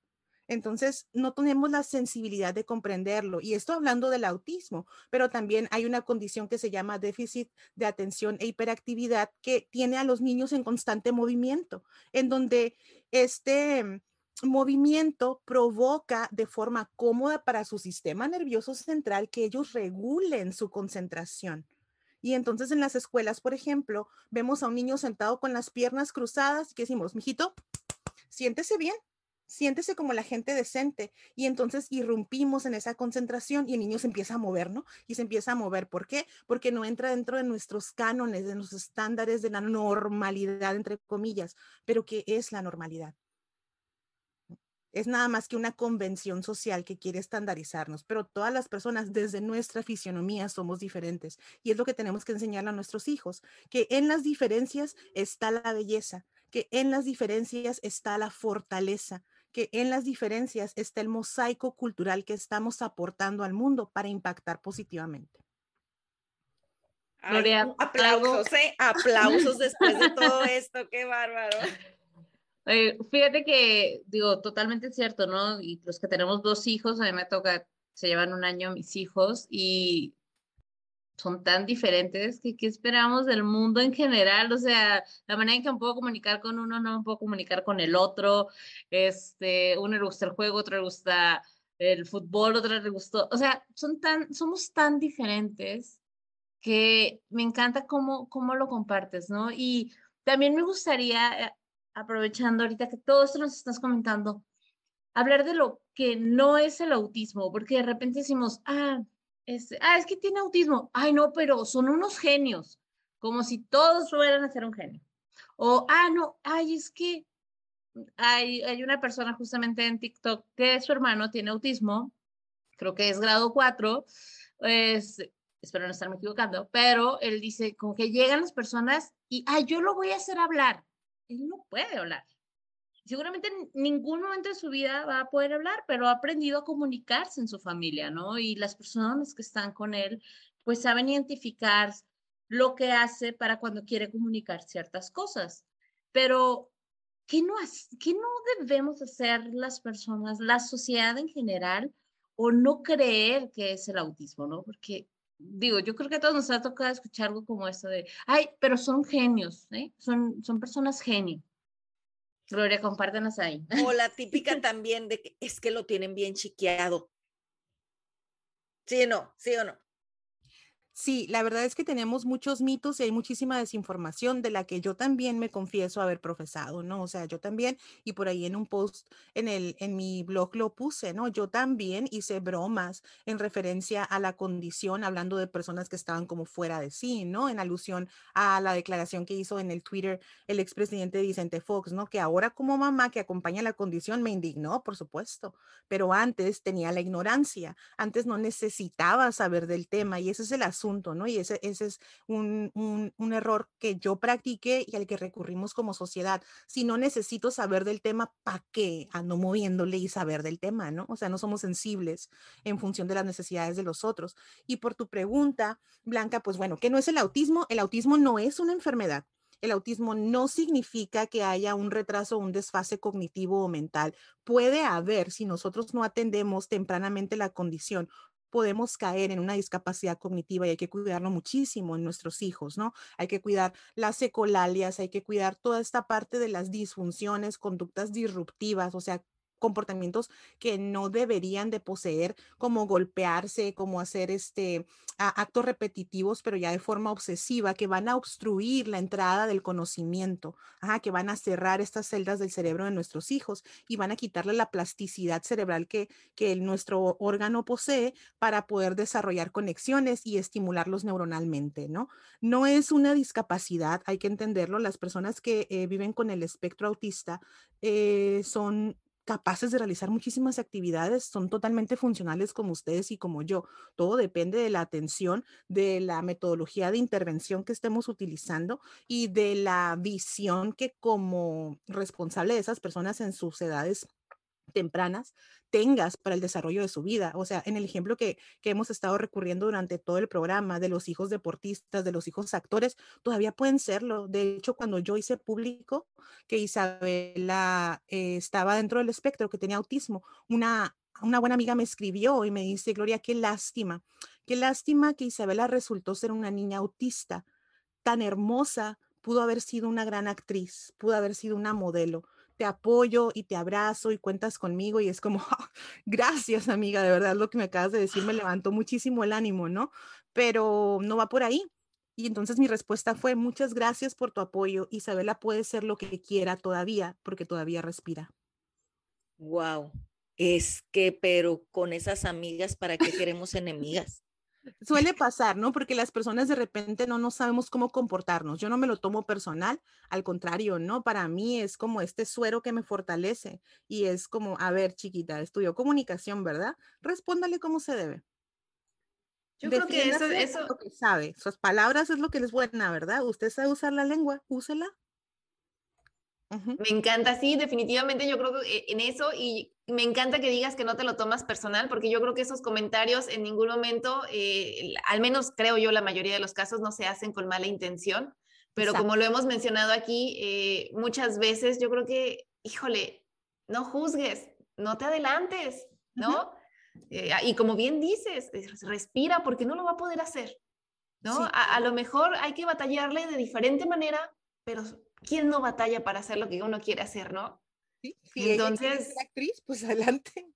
Entonces, no tenemos la sensibilidad de comprenderlo. Y esto hablando del autismo, pero también hay una condición que se llama déficit de atención e hiperactividad que tiene a los niños en constante movimiento, en donde este movimiento provoca de forma cómoda para su sistema nervioso central que ellos regulen su concentración. Y entonces en las escuelas, por ejemplo, vemos a un niño sentado con las piernas cruzadas y decimos, mijito, siéntese bien, siéntese como la gente decente. Y entonces irrumpimos en esa concentración y el niño se empieza a mover, ¿no? Y se empieza a mover. ¿Por qué? Porque no entra dentro de nuestros cánones, de nuestros estándares de la normalidad, entre comillas. Pero ¿qué es la normalidad? Es nada más que una convención social que quiere estandarizarnos, pero todas las personas desde nuestra fisionomía somos diferentes y es lo que tenemos que enseñar a nuestros hijos, que en las diferencias está la belleza, que en las diferencias está la fortaleza, que en las diferencias está el mosaico cultural que estamos aportando al mundo para impactar positivamente. aplausos, ¿eh? aplausos después de todo [laughs] esto, qué bárbaro. Eh, fíjate que, digo, totalmente cierto, ¿no? Y los que tenemos dos hijos, a mí me toca, se llevan un año mis hijos y son tan diferentes que qué esperamos del mundo en general, o sea, la manera en que me puedo comunicar con uno, no me puedo comunicar con el otro, este, uno le gusta el juego, otro le gusta el fútbol, otro le gustó, o sea, son tan, somos tan diferentes que me encanta cómo, cómo lo compartes, ¿no? Y también me gustaría, eh, aprovechando ahorita que todo esto nos estás comentando, hablar de lo que no es el autismo, porque de repente decimos, ah, es, ah, es que tiene autismo. Ay, no, pero son unos genios, como si todos fueran a ser un genio. O, ah, no, ay, es que hay, una persona justamente en TikTok que su hermano tiene autismo, creo que es grado 4, pues, espero no estarme equivocando, pero él dice como que llegan las personas y, ay, yo lo voy a hacer hablar. Él no puede hablar. Seguramente en ningún momento de su vida va a poder hablar, pero ha aprendido a comunicarse en su familia, ¿no? Y las personas que están con él, pues saben identificar lo que hace para cuando quiere comunicar ciertas cosas. Pero, ¿qué no, qué no debemos hacer las personas, la sociedad en general, o no creer que es el autismo, ¿no? Porque, digo, yo creo que a todos nos ha tocado escuchar algo como esto de, ay, pero son genios, ¿eh? Son, son personas genio. Gloria, compártenos ahí. O la [laughs] típica también de que es que lo tienen bien chiqueado. ¿Sí o no? ¿Sí o no? Sí, la verdad es que tenemos muchos mitos y hay muchísima desinformación de la que yo también me confieso haber profesado, ¿no? O sea, yo también, y por ahí en un post en el, en mi blog lo puse, ¿no? Yo también hice bromas en referencia a la condición, hablando de personas que estaban como fuera de sí, ¿no? En alusión a la declaración que hizo en el Twitter el expresidente Vicente Fox, ¿no? Que ahora como mamá que acompaña la condición me indignó, por supuesto, pero antes tenía la ignorancia, antes no necesitaba saber del tema y ese es el asunto ¿no? Y ese, ese es un, un, error que yo practiqué y al que recurrimos como sociedad. Si no necesito saber del tema, ¿para qué ando moviéndole y saber del tema, ¿no? O sea, no somos sensibles en función de las necesidades de los otros. Y por tu pregunta, Blanca, pues bueno, ¿qué no es el autismo? El autismo no es una enfermedad. El autismo no significa que haya un retraso un desfase cognitivo o mental. Puede haber si nosotros no atendemos tempranamente la condición podemos caer en una discapacidad cognitiva y hay que cuidarlo muchísimo en nuestros hijos, ¿no? Hay que cuidar las ecolalias, hay que cuidar toda esta parte de las disfunciones, conductas disruptivas, o sea, comportamientos que no deberían de poseer, como golpearse, como hacer este, actos repetitivos, pero ya de forma obsesiva, que van a obstruir la entrada del conocimiento, que van a cerrar estas celdas del cerebro de nuestros hijos y van a quitarle la plasticidad cerebral que, que nuestro órgano posee para poder desarrollar conexiones y estimularlos neuronalmente, ¿no? No es una discapacidad, hay que entenderlo, las personas que eh, viven con el espectro autista eh, son capaces de realizar muchísimas actividades, son totalmente funcionales como ustedes y como yo. Todo depende de la atención, de la metodología de intervención que estemos utilizando y de la visión que como responsable de esas personas en sus edades tempranas tengas para el desarrollo de su vida. O sea, en el ejemplo que, que, hemos estado recurriendo durante todo el programa de los hijos deportistas, de los hijos actores, todavía pueden serlo. De hecho, cuando yo hice público que Isabela eh, estaba dentro del espectro, que tenía autismo, una, una buena amiga me escribió y me dice, Gloria, qué lástima, qué lástima que Isabela resultó ser una niña autista, tan hermosa, pudo haber sido una gran actriz, pudo haber sido una modelo te apoyo y te abrazo y cuentas conmigo y es como, [laughs] gracias amiga, de verdad lo que me acabas de decir me [laughs] levantó muchísimo el ánimo, ¿no? Pero no va por ahí. Y entonces mi respuesta fue, muchas gracias por tu apoyo. Isabela puede ser lo que quiera todavía porque todavía respira. Wow. Es que, pero con esas amigas, ¿para qué queremos enemigas? Suele pasar, ¿no? Porque las personas de repente no, no sabemos cómo comportarnos. Yo no me lo tomo personal, al contrario, ¿no? Para mí es como este suero que me fortalece y es como, a ver, chiquita, estudió comunicación, ¿verdad? Respóndale como se debe. Yo creo que eso, es lo que sabe. Sus palabras es lo que les buena, ¿verdad? Usted sabe usar la lengua, úsela. Me encanta, sí, definitivamente yo creo que eh, en eso y me encanta que digas que no te lo tomas personal, porque yo creo que esos comentarios en ningún momento, eh, al menos creo yo la mayoría de los casos, no se hacen con mala intención, pero como lo hemos mencionado aquí, eh, muchas veces yo creo que, híjole, no juzgues, no te adelantes, ¿no? y como bien dices, respira porque no lo va a poder hacer, ¿no? A, a lo mejor hay que batallarle de diferente manera, pero ¿quién no batalla para hacer lo que uno quiere hacer, no? Sí, Entonces, actriz, pues [laughs] adelante.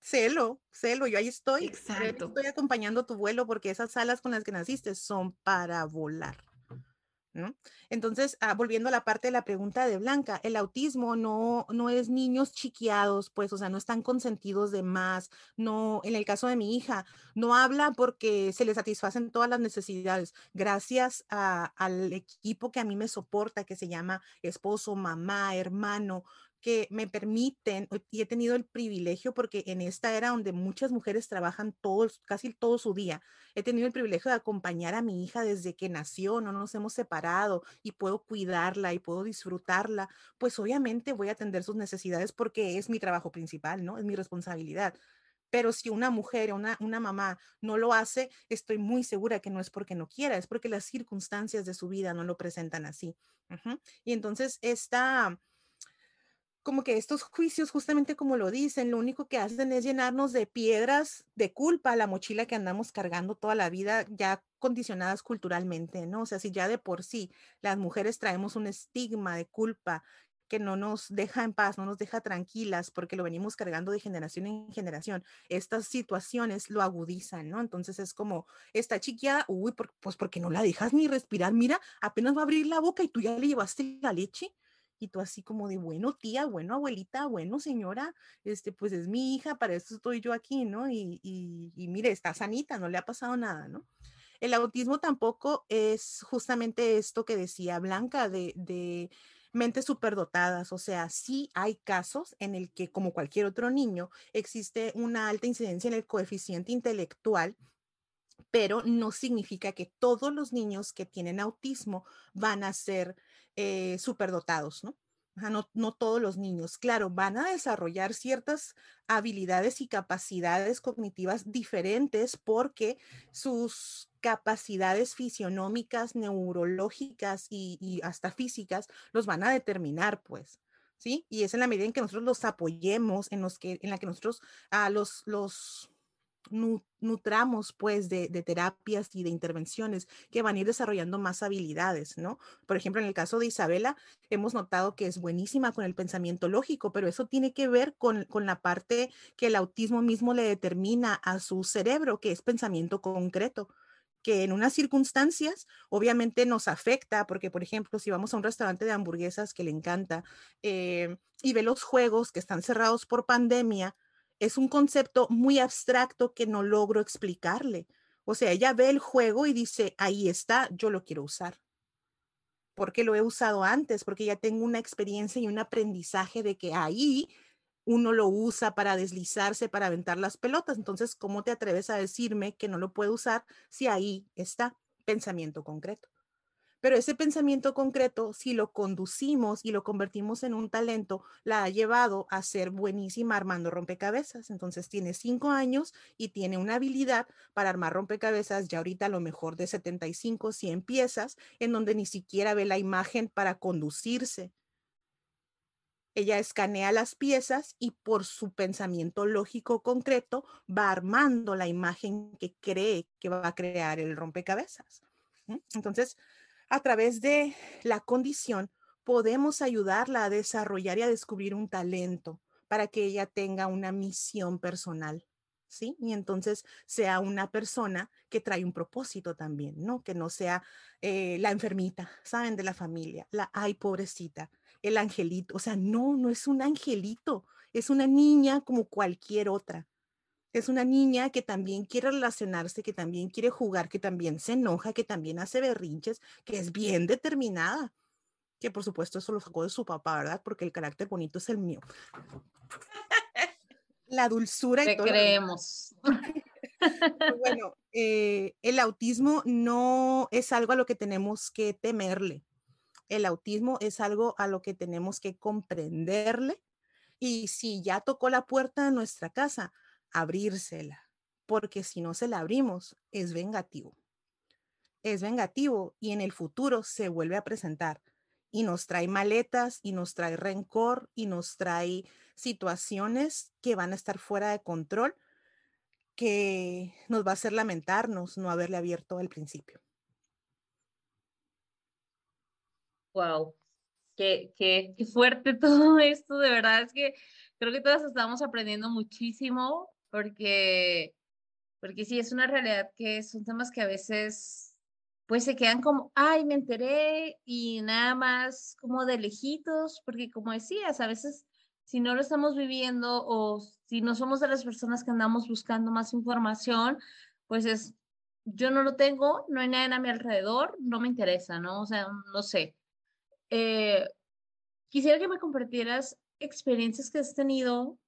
celo, celo, yo ahí estoy. Exacto. Estoy acompañando tu vuelo porque esas alas con las que naciste son para volar. ¿no? Entonces, ah, volviendo a la parte de la pregunta de Blanca, el autismo no, no es niños chiquiados, pues, o sea, no están consentidos de más, no, en el caso de mi hija, no habla porque se le satisfacen todas las necesidades, gracias al equipo que a mí me soporta, que se llama esposo, mamá, hermano, que me permiten, y he tenido el privilegio, porque en esta era donde muchas mujeres trabajan todos, casi todo su día, he tenido el privilegio de acompañar a mi hija desde que nació, no nos hemos separado y puedo cuidarla y puedo disfrutarla, pues obviamente voy a atender sus necesidades porque es mi trabajo principal, ¿no? Es mi responsabilidad. Pero si una mujer una, una mamá no lo hace, estoy muy segura que no es porque no quiera, es porque las circunstancias de su vida no lo presentan así. Y entonces esta como que estos juicios, justamente como lo dicen, lo único que hacen es llenarnos de piedras de culpa, la mochila que andamos cargando toda la vida, ya condicionadas culturalmente, ¿no? O sea, si ya de por sí las mujeres traemos un estigma de culpa que no nos deja en paz, no nos deja tranquilas, porque lo venimos cargando de generación en generación, estas situaciones lo agudizan, ¿no? Entonces es como, esta chiquilla, uy, pues porque no la dejas ni respirar, mira, apenas va a abrir la boca y tú ya le llevaste la leche y tú así como de, bueno, tía, bueno, abuelita, bueno, señora, este, pues es mi hija, para eso estoy yo aquí, ¿no? Y, y, mire, está sanita, no le ha pasado nada, ¿no? El autismo tampoco es justamente esto que decía Blanca de, de mentes superdotadas, o sea, sí hay casos en el que, como cualquier otro niño, existe una alta incidencia en el coeficiente intelectual, pero no significa que todos los niños que tienen autismo van a ser eh, superdotados, ¿no? ¿no? Todos los niños, claro, van a desarrollar ciertas habilidades y capacidades cognitivas diferentes porque sus capacidades fisionómicas, neurológicas y, hasta físicas los van a determinar, pues. ¿Sí? Y es en la medida en que nosotros los apoyemos, en, los que, en la que nosotros a los, los nutramos pues de, terapias y de intervenciones que van a ir desarrollando más habilidades, ¿no? Por ejemplo, en el caso de Isabela, hemos notado que es buenísima con el pensamiento lógico, pero eso tiene que ver con, con la parte que el autismo mismo le determina a su cerebro, que es pensamiento concreto que en unas circunstancias obviamente nos afecta, porque por ejemplo, si vamos a un restaurante de hamburguesas que le encanta eh, y ve los juegos que están cerrados por pandemia, es un concepto muy abstracto que no logro explicarle. O sea, ella ve el juego y dice, ahí está, yo lo quiero usar. Porque lo he usado antes, porque ya tengo una experiencia y un aprendizaje de que ahí uno lo usa para deslizarse, para aventar las pelotas. Entonces, ¿cómo te atreves a decirme que no lo puedo usar si ahí está pensamiento concreto? Pero ese pensamiento concreto, si lo conducimos y lo convertimos en un talento, la ha llevado a ser buenísima armando rompecabezas. Entonces tiene cinco años y tiene una habilidad para armar rompecabezas, ya ahorita lo mejor de 75, 100 piezas, en donde ni siquiera ve la imagen para conducirse. Ella escanea las piezas y por su pensamiento lógico concreto va armando la imagen que cree que va a crear el rompecabezas. Entonces, a través de la condición, podemos ayudarla a desarrollar y a descubrir un talento para que ella tenga una misión personal. ¿Sí? Y entonces sea una persona que trae un propósito también, ¿no? Que no sea eh, la enfermita, ¿saben? De la familia, la, ay, pobrecita, el angelito, o sea, no, no es un angelito, es una niña como cualquier otra, es una niña que también quiere relacionarse, que también quiere jugar, que también se enoja, que también hace berrinches, que es bien determinada. Que por supuesto eso lo sacó de su papá, ¿verdad? Porque el carácter bonito es el mío. [laughs] La dulzura y todo. creemos. bueno, eh, el autismo no es algo a lo que tenemos que temerle. El autismo es algo a lo que tenemos que comprenderle. Y si ya tocó la puerta de nuestra casa, abrírsela, porque si no se la abrimos, es vengativo. Es vengativo y en el futuro se vuelve a presentar y nos trae maletas y nos trae rencor y nos trae situaciones que van a estar fuera de control que nos va a hacer lamentarnos no haberle abierto al principio. Wow, qué, qué, qué fuerte [laughs] todo esto, de verdad es que creo que todas estamos aprendiendo muchísimo porque, porque sí, es una realidad que son temas que a veces pues se quedan como, ay, me enteré y nada más como de lejitos, porque como decías, a veces si no lo estamos viviendo o si no somos de las personas que andamos buscando más información, pues es, yo no lo tengo, no hay nadie a mi alrededor, no me interesa, ¿no? O sea, no sé. Eh, quisiera que me compartieras experiencias que has tenido,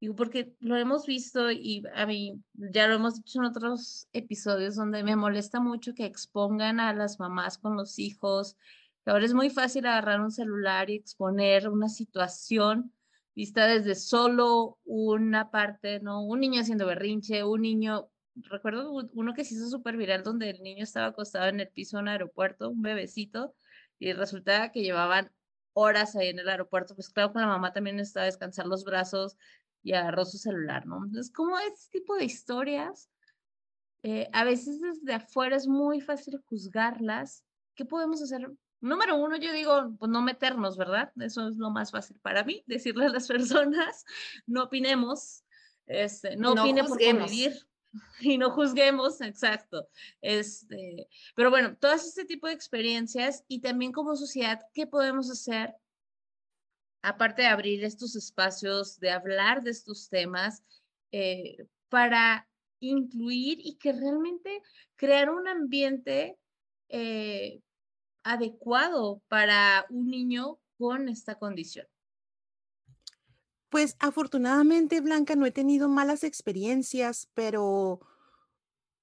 digo, porque lo hemos visto y a mí ya lo hemos dicho en otros episodios donde me molesta mucho que expongan a las mamás con los hijos. ahora es muy fácil agarrar un celular y exponer una situación vista desde solo una parte, ¿no? Un niño haciendo berrinche, un niño, recuerdo uno que se hizo súper viral donde el niño estaba acostado en el piso de un aeropuerto, un bebecito, y resulta que llevaban horas ahí en el aeropuerto, pues claro que la mamá también necesitaba descansar los brazos y agarró su celular, ¿no? Entonces, como este tipo de historias, eh, a veces desde afuera es muy fácil juzgarlas. ¿Qué podemos hacer? Número uno, yo digo, pues no meternos, ¿verdad? Eso es lo más fácil para mí, decirle a las [laughs] personas, no opinemos, este, no, no opine por convivir, [laughs] y no juzguemos, exacto. Este, pero bueno, todas este tipo de experiencias y también como sociedad, ¿qué podemos hacer? Aparte de abrir estos espacios, de hablar de estos temas, eh, para incluir y que realmente crear un ambiente eh, adecuado para un niño con esta condición. Pues afortunadamente, Blanca, no he tenido malas experiencias, pero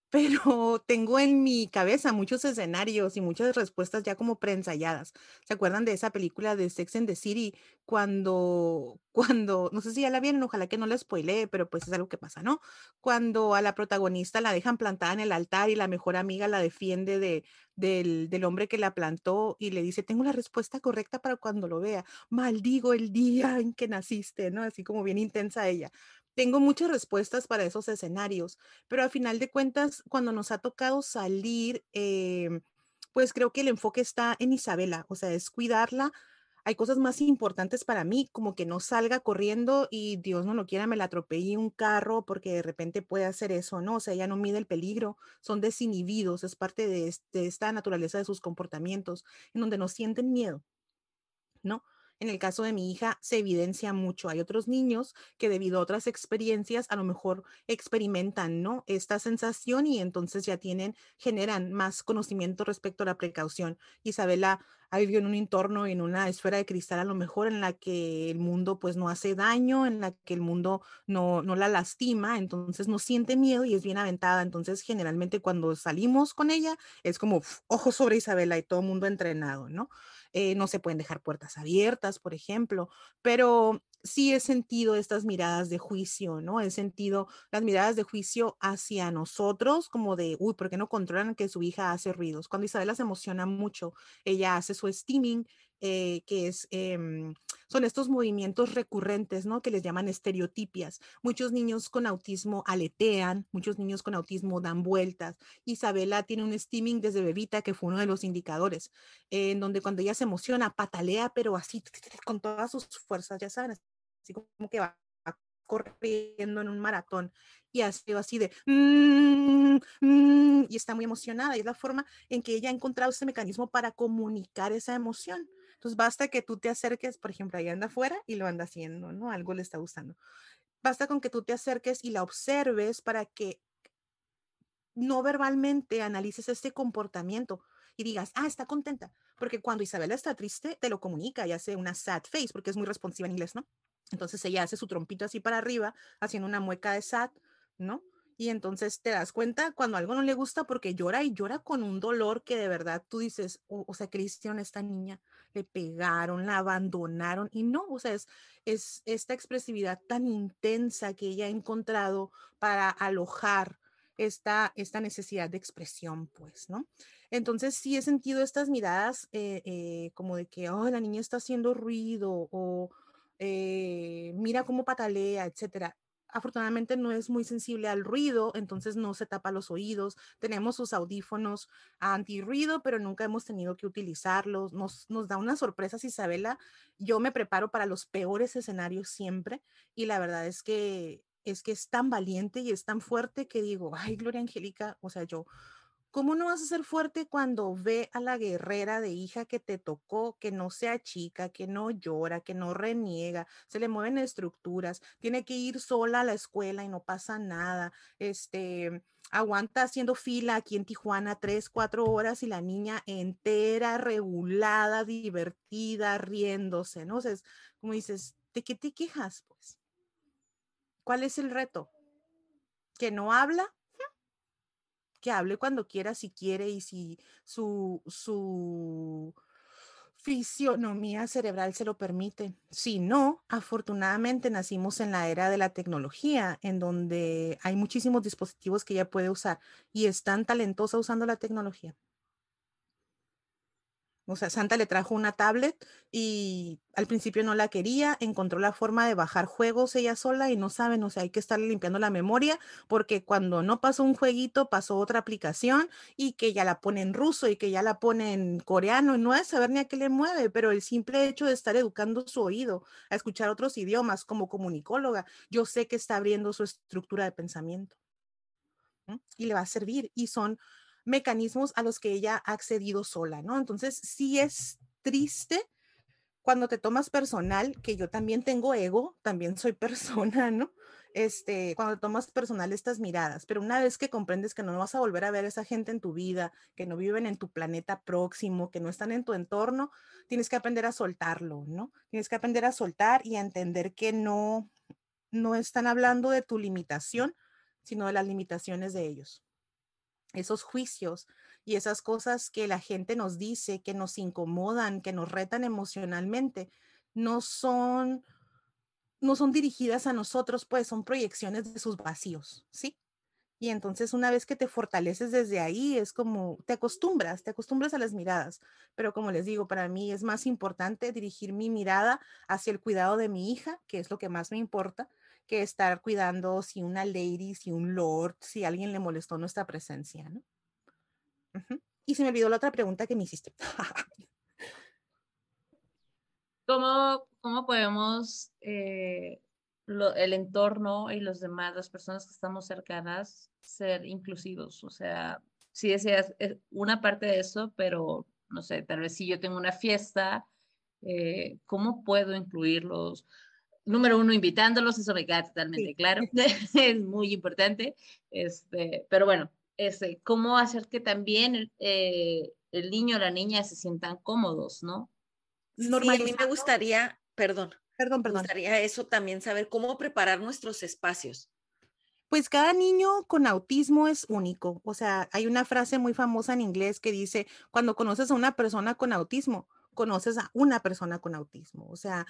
pero tengo en mi cabeza muchos escenarios y muchas respuestas ya como preensayadas. ¿Se acuerdan de esa película de Sex and the City? Cuando, [laughs] cuando, no sé si ya la vieron, ojalá que no la spoilee, pero pues es algo que pasa, ¿no? Cuando a la protagonista la dejan plantada en el altar y la mejor amiga la defiende de, del, del hombre que la plantó y le dice, tengo la respuesta correcta para cuando lo vea. Maldigo el día en que naciste, ¿no? Así como bien intensa ella tengo muchas respuestas para esos escenarios, pero a final de cuentas, cuando nos ha tocado salir, em, pues creo que el enfoque está en Isabela, o sea, es cuidarla. Hay cosas más importantes para mí, como que no salga corriendo y Dios no lo quiera, me la atropelle un carro porque de repente puede hacer eso, ¿no? O sea, ella no mide el peligro, son desinhibidos, es parte de, de esta naturaleza de sus comportamientos, en donde no sienten miedo, ¿no? En el caso de mi hija se evidencia mucho. Hay otros niños que debido a otras experiencias a lo mejor experimentan, ¿no? Esta sensación y entonces ya tienen, generan más conocimiento respecto a la precaución. Isabela ha vivido en un entorno, en una esfera de cristal a lo mejor en la que el mundo pues no hace daño, en la que el mundo no, no la lastima, entonces no siente miedo y es bien aventada. Entonces generalmente cuando salimos con ella es como ojo sobre Isabela y todo mundo entrenado, ¿no? Eh, no se pueden dejar puertas abiertas, por ejemplo, pero sí he sentido estas miradas de juicio, ¿no? He sentido las miradas de juicio hacia nosotros, como de, uy, ¿por qué no controlan que su hija hace ruidos? Cuando Isabela se emociona mucho, ella hace su steaming, eh, que es, em, son estos movimientos recurrentes, ¿no? Que les llaman estereotipias. Muchos niños con autismo aletean, muchos niños con autismo dan vueltas. Isabela tiene un steaming desde bebita, que fue uno de los indicadores, en donde cuando ella se emociona, patalea, pero así, con todas sus fuerzas, ya saben, así como que va corriendo en un maratón y hace así de mm, mm", y está muy emocionada y es la forma en que ella ha encontrado ese mecanismo para comunicar esa emoción. Entonces basta que tú te acerques, por ejemplo, ahí anda afuera y lo anda haciendo, ¿no? Algo le está gustando. Basta con que tú te acerques y la observes para que no verbalmente analices este comportamiento y digas, ah, está contenta. Porque cuando Isabela está triste, te lo comunica y hace una sad face, porque es muy responsiva en inglés, ¿no? Entonces ella hace su trompito así para arriba, haciendo una mueca de sad, ¿no? Y entonces te das cuenta cuando algo no le gusta porque llora y llora con un dolor que de verdad tú dices, oh, o sea, Cristian, esta niña le pegaron, la abandonaron y no, o sea, es, es esta expresividad tan intensa que ella ha encontrado para alojar esta, esta necesidad de expresión, pues, ¿no? Entonces sí he sentido estas miradas eh, eh, como de que, oh, la niña está haciendo ruido o eh, mira cómo patalea, etcétera afortunadamente no es muy sensible al ruido, entonces no se tapa los oídos. Tenemos sus audífonos anti-ruido, pero nunca hemos tenido que utilizarlos. Nos, nos da unas sorpresas, Isabela. Yo me preparo para los peores escenarios siempre y la verdad es que es que es tan valiente y es tan fuerte que digo, ay, Gloria Angélica, o sea, yo, ¿cómo no vas a ser fuerte cuando ve a la guerrera de hija que te tocó, que no sea chica, que no llora, que no reniega, se le mueven estructuras, tiene que ir sola a la escuela y no pasa nada, este, aguanta haciendo fila aquí en Tijuana tres, cuatro horas y la niña entera, regulada, divertida, riéndose, ¿no? O sea, como dices, ¿de qué te quejas, pues? ¿Cuál es el reto? ¿Que no habla? Que hable cuando quiera, si quiere y si su, su fisionomía cerebral se lo permite. Si no, afortunadamente nacimos en la era de la tecnología, en donde hay muchísimos dispositivos que ella puede usar y es tan talentosa usando la tecnología. O sea, Santa le trajo una tablet y al principio no la quería, encontró la forma de bajar juegos ella sola y no saben, o sea, hay que estar limpiando la memoria porque cuando no pasó un jueguito, pasó otra aplicación y que ya la pone en ruso y que ya la pone en coreano y no es saber ni a qué le mueve, pero el simple hecho de estar educando su oído a escuchar otros idiomas como comunicóloga, yo sé que está abriendo su estructura de pensamiento. Y le va a servir y son mecanismos a los que ella ha accedido sola, ¿no? Entonces, sí es triste cuando te tomas personal, que yo también tengo ego, también soy [laughs] persona, ¿no? Este, cuando tomas personal estas miradas, pero una vez que comprendes que no vas a volver a ver a esa gente en tu vida, que no viven en tu planeta próximo, que no están en tu entorno, tienes que aprender a soltarlo, ¿no? Tienes que aprender a soltar y a entender que no, no están hablando de tu limitación, sino de las limitaciones de ellos esos juicios y esas cosas que la gente nos dice, que nos incomodan, que nos retan emocionalmente, no son no son dirigidas a nosotros, pues son proyecciones de sus vacíos, ¿sí? Y entonces una vez que te fortaleces desde ahí, es como te acostumbras, te acostumbras a las miradas. Pero como les digo, para mí es más importante dirigir mi mirada hacia el cuidado de mi hija, que es lo que más me importa, que estar cuidando si una lady, si un lord, si alguien le molestó nuestra presencia, ¿no? Y se me olvidó la otra pregunta que me hiciste. [laughs] ¿Cómo, cómo podemos eh, el entorno y los demás, las personas que estamos cercanas, ser inclusivos? O sea, si decías eh, una parte de eso, pero no sé, tal vez si yo tengo una fiesta, eh, ¿cómo puedo incluirlos? Número uno, invitándolos, eso me queda totalmente claro, [laughs] es muy importante, este, pero bueno, ese, cómo hacer que también eh, el niño o la niña se sientan cómodos, ¿no? Sí, a mí me gustaría, perdón, perdón, perdón. Me gustaría eso también saber cómo preparar nuestros espacios. Pues cada niño con autismo es único. O sea, hay una frase muy famosa en inglés que dice, cuando conoces a una persona con autismo, conoces a una persona con autismo. O sea,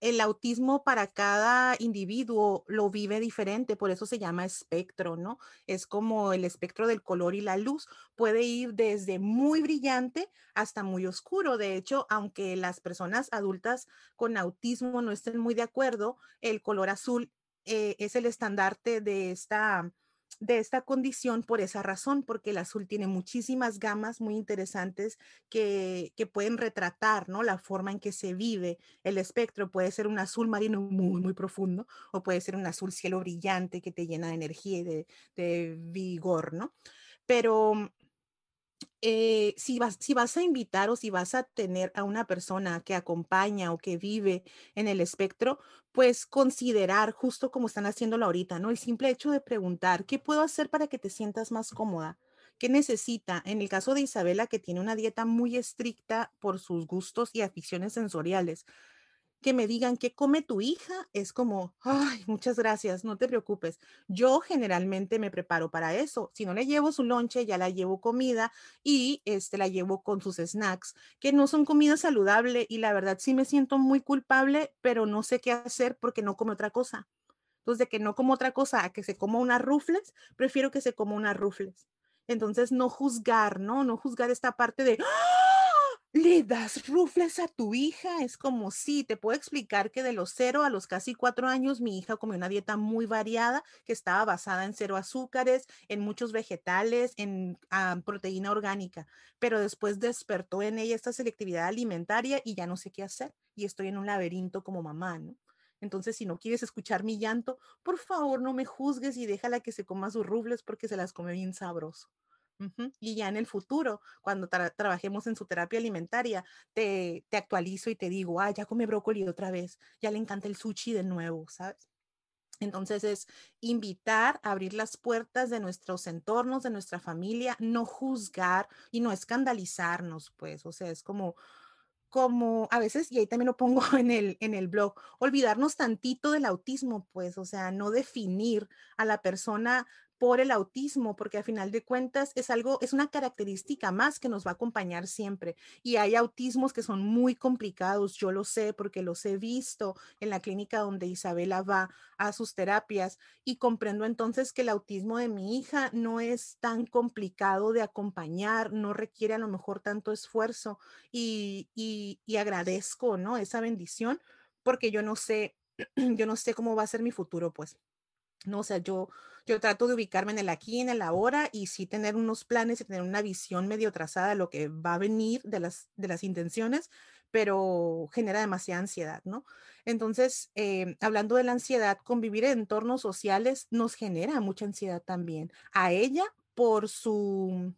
el autismo para cada individuo lo vive diferente, por eso se llama espectro, ¿no? Es como el espectro del color y la luz. Puede ir desde muy brillante hasta muy oscuro. De hecho, aunque las personas adultas con autismo no estén muy de acuerdo, el color azul eh, es el estandarte de esta de esta condición por esa razón, porque el azul tiene muchísimas gamas muy interesantes que, que, pueden retratar ¿no? la forma en que se vive el espectro. Puede ser un azul marino muy, muy profundo o puede ser un azul cielo brillante que te llena de energía y de, de vigor, ¿no? Pero eh, si, vas, si vas a invitar o si vas a tener a una persona que acompaña o que vive en el espectro, pues considerar, justo como están haciéndolo ahorita, ¿no? El simple hecho de preguntar, ¿qué puedo hacer para que te sientas más cómoda? ¿Qué necesita? En el caso de Isabela, que tiene una dieta muy estricta por sus gustos y aficiones sensoriales, que me digan qué come tu hija es como, ay, muchas gracias, no te preocupes. Yo generalmente me preparo para eso. Si no le llevo su lonche, ya la llevo comida y este la llevo con sus snacks, que no son comida saludable y la verdad sí me siento muy culpable, pero no sé qué hacer porque no come otra cosa. Entonces, de que no como otra cosa a que se coma unas rufles, prefiero que se coma unas rufles. Entonces, no juzgar, ¿no? No juzgar esta parte de, ¡Ah! Le das rufles a tu hija. Es como, sí, te puedo explicar que de los cero a los casi cuatro años, mi hija comió una dieta muy variada que estaba basada en cero azúcares, en muchos vegetales, en ah, proteína orgánica, pero después despertó en ella esta selectividad alimentaria y ya no sé qué hacer y estoy en un laberinto como mamá, ¿no? Entonces, si no quieres escuchar mi llanto, por favor no me juzgues y déjala que se coma sus rufles porque se las come bien sabroso. Y ya en el futuro, cuando trabajemos en su terapia alimentaria, te, te actualizo y te digo, ah, ya come brócoli otra vez, ya le encanta el sushi de nuevo, ¿sabes? Entonces es invitar abrir las puertas de nuestros entornos, de nuestra familia, no juzgar y no escandalizarnos, pues, o sea, es como, como a veces, y ahí también lo pongo [laughs] en el, en el blog, olvidarnos tantito del autismo, pues, o sea, no definir a la persona por el autismo, porque al final de cuentas es algo, es una característica más que nos va a acompañar siempre. Y hay autismos que son muy complicados, yo lo sé porque los he visto en la clínica donde Isabela va a sus terapias y comprendo entonces que el autismo de mi hija no es tan complicado de acompañar, no requiere a lo mejor tanto esfuerzo y, y, y agradezco, ¿no? Esa bendición porque yo no sé, [clears throat] yo no sé cómo va a ser mi futuro, pues. No, o sea, yo, yo trato de ubicarme en el aquí, en el ahora y sí tener unos planes y tener una visión medio trazada de lo que va a venir de las, de las intenciones, pero genera demasiada ansiedad, ¿no? Entonces, eh, hablando de la ansiedad, convivir en entornos sociales nos genera mucha ansiedad también. A ella por su,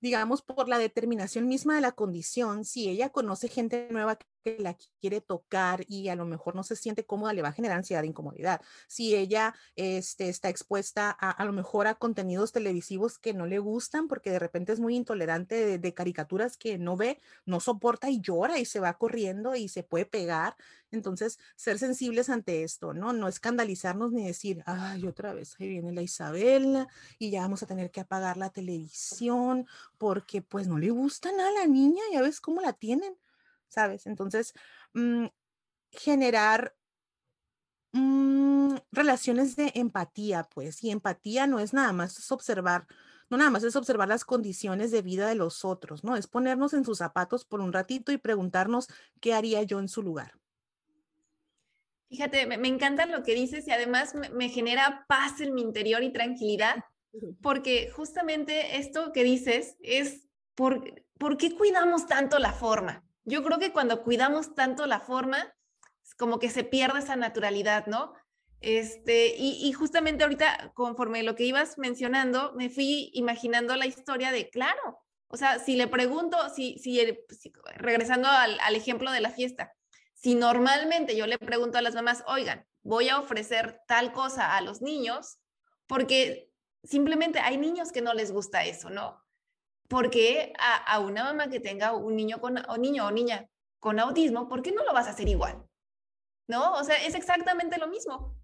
digamos, por la determinación misma de la condición, si ella conoce gente nueva que la quiere tocar y a lo mejor no se siente cómoda, le va a generar ansiedad e incomodidad. Si ella este, está expuesta a, a lo mejor a contenidos televisivos que no le gustan porque de repente es muy intolerante de, caricaturas que no ve, no soporta y llora y se va corriendo y se puede pegar. Entonces, ser sensibles ante esto, ¿no? No escandalizarnos ni decir, ay, otra vez ahí viene la Isabela y ya vamos a tener que apagar la televisión porque pues no le gusta nada a la niña, ya ves cómo la tienen. ¿Sabes? Entonces, mm, generar mm, relaciones de empatía, pues, y empatía no es nada más es observar, no nada más es observar las condiciones de vida de los otros, ¿no? Es ponernos en sus zapatos por un ratito y preguntarnos qué haría yo en su lugar. Fíjate, me, encanta lo que dices y además me, genera paz en mi interior y tranquilidad, [laughs] porque justamente esto que dices es, ¿por, ¿por qué cuidamos tanto la forma? Yo creo que cuando cuidamos tanto la forma, como que se pierde esa naturalidad, ¿no? Este, y, justamente ahorita, conforme lo que ibas mencionando, me fui imaginando la historia de, claro, o sea, si le pregunto, si, si, regresando al, al, ejemplo de la fiesta, si normalmente yo le pregunto a las mamás, oigan, voy a ofrecer tal cosa a los niños, porque simplemente hay niños que no les gusta eso, ¿no? Porque a, a, una mamá que tenga un niño con, o niño o niña con autismo, ¿por qué no lo vas a hacer igual? ¿No? O sea, es exactamente lo mismo.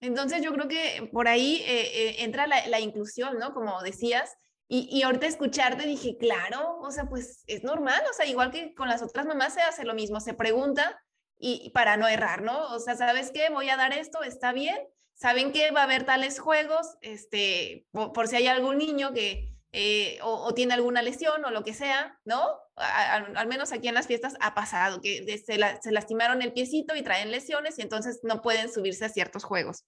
Entonces yo creo que por ahí eh, eh, entra la, la, inclusión, ¿no? Como decías, y, y, ahorita escucharte dije, claro, o sea, pues es normal, o sea, igual que con las otras mamás se hace lo mismo, se pregunta y, para no errar, ¿no? O sea, ¿sabes qué? Voy a dar esto, está bien, saben que va a haber tales juegos, este, por si hay algún niño que, eh, o, tiene alguna lesión o lo que sea, ¿no? al menos aquí en las fiestas ha pasado, que se, se, lastimaron el piecito y traen lesiones y entonces no pueden subirse a ciertos juegos.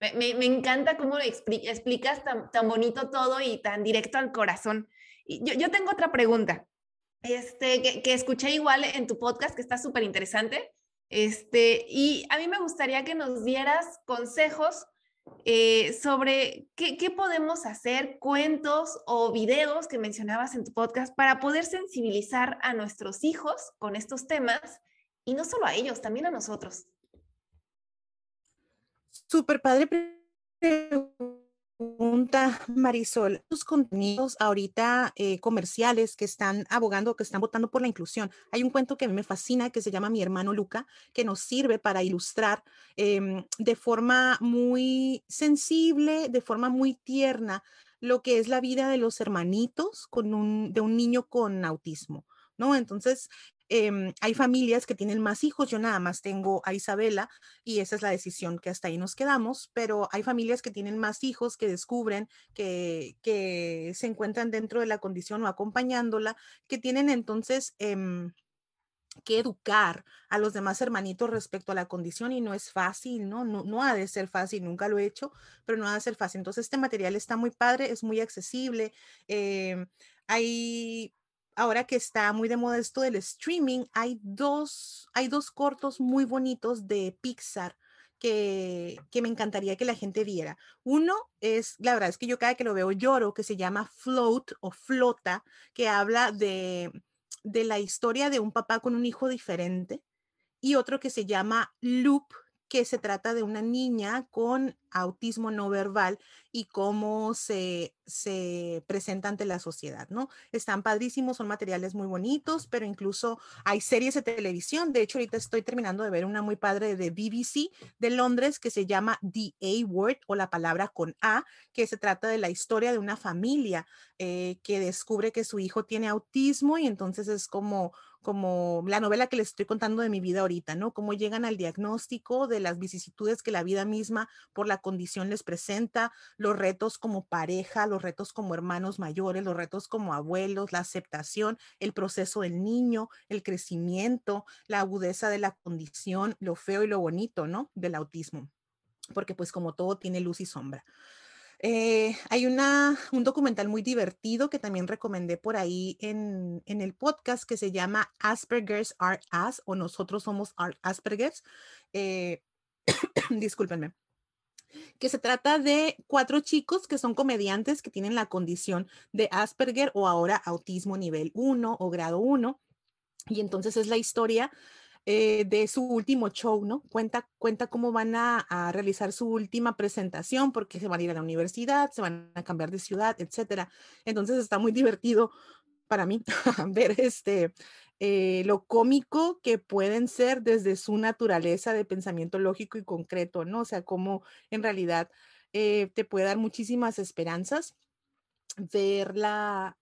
Me, me, encanta cómo explicas tan, tan, bonito todo y tan directo al corazón. Y yo, yo tengo otra pregunta, este, que, que escuché igual en tu podcast, que está súper interesante. Este, y a mí me gustaría que nos dieras consejos eh, sobre qué, podemos hacer, cuentos o videos que mencionabas en tu podcast para poder sensibilizar a nuestros hijos con estos temas y no solo a ellos, también a nosotros. Súper padre pregunta, Marisol. Los contenidos ahorita eh, comerciales que están abogando, que están votando por la inclusión. Hay un cuento que a mí me fascina que se llama Mi hermano Luca, que nos sirve para ilustrar em, de forma muy sensible, de forma muy tierna, lo que es la vida de los hermanitos con un, de un niño con autismo. ¿No? Entonces, Em, hay familias que tienen más hijos, yo nada más tengo a Isabela y esa es la decisión que hasta ahí nos quedamos, pero hay familias que tienen más hijos que descubren que, se encuentran dentro de la condición o acompañándola, que tienen entonces... Em, que educar a los demás hermanitos respecto a la condición y no es fácil, ¿no? ¿no? No ha de ser fácil, nunca lo he hecho, pero no ha de ser fácil. Entonces, este material está muy padre, es muy accesible. Em, hay ahora que está muy de moda esto del streaming, hay dos, hay dos cortos muy bonitos de Pixar que, que, me encantaría que la gente viera. Uno es, la verdad es que yo cada que lo veo lloro, que se llama Float o Flota, que habla de, de la historia de un papá con un hijo diferente. Y otro que se llama Loop, que se trata de una niña con autismo no verbal y cómo se, se presenta ante la sociedad, ¿no? Están padrísimos, son materiales muy bonitos, pero incluso hay series de televisión. De hecho, ahorita estoy terminando de ver una muy padre de BBC de Londres que se llama The A Word o la palabra con A, que se trata de la historia de una familia eh, que descubre que su hijo tiene autismo y entonces es como como la novela que les estoy contando de mi vida ahorita, ¿no? Cómo llegan al diagnóstico de las vicisitudes que la vida misma por la condición les presenta, los retos como pareja, los retos como hermanos mayores, los retos como abuelos, la aceptación, el proceso del niño, el crecimiento, la agudeza de la condición, lo feo y lo bonito, ¿no? Del autismo. Porque pues como todo tiene luz y sombra. Eh, hay una, un documental muy divertido que también recomendé por ahí en, en, el podcast que se llama Asperger's Are Us o Nosotros Somos Asperger's. Eh, [coughs] discúlpenme que se trata de cuatro chicos que son comediantes que tienen la condición de Asperger o ahora autismo nivel 1 o grado 1. Y entonces es la historia eh, de su último show, ¿no? Cuenta, cuenta cómo van a, realizar su última presentación, porque se van a ir a la universidad, se van a cambiar de ciudad, etcétera. Entonces está muy divertido para mí [laughs] ver este, eh, lo cómico que pueden ser desde su naturaleza de pensamiento lógico y concreto, ¿no? O sea, cómo en realidad eh, te puede dar muchísimas esperanzas verla.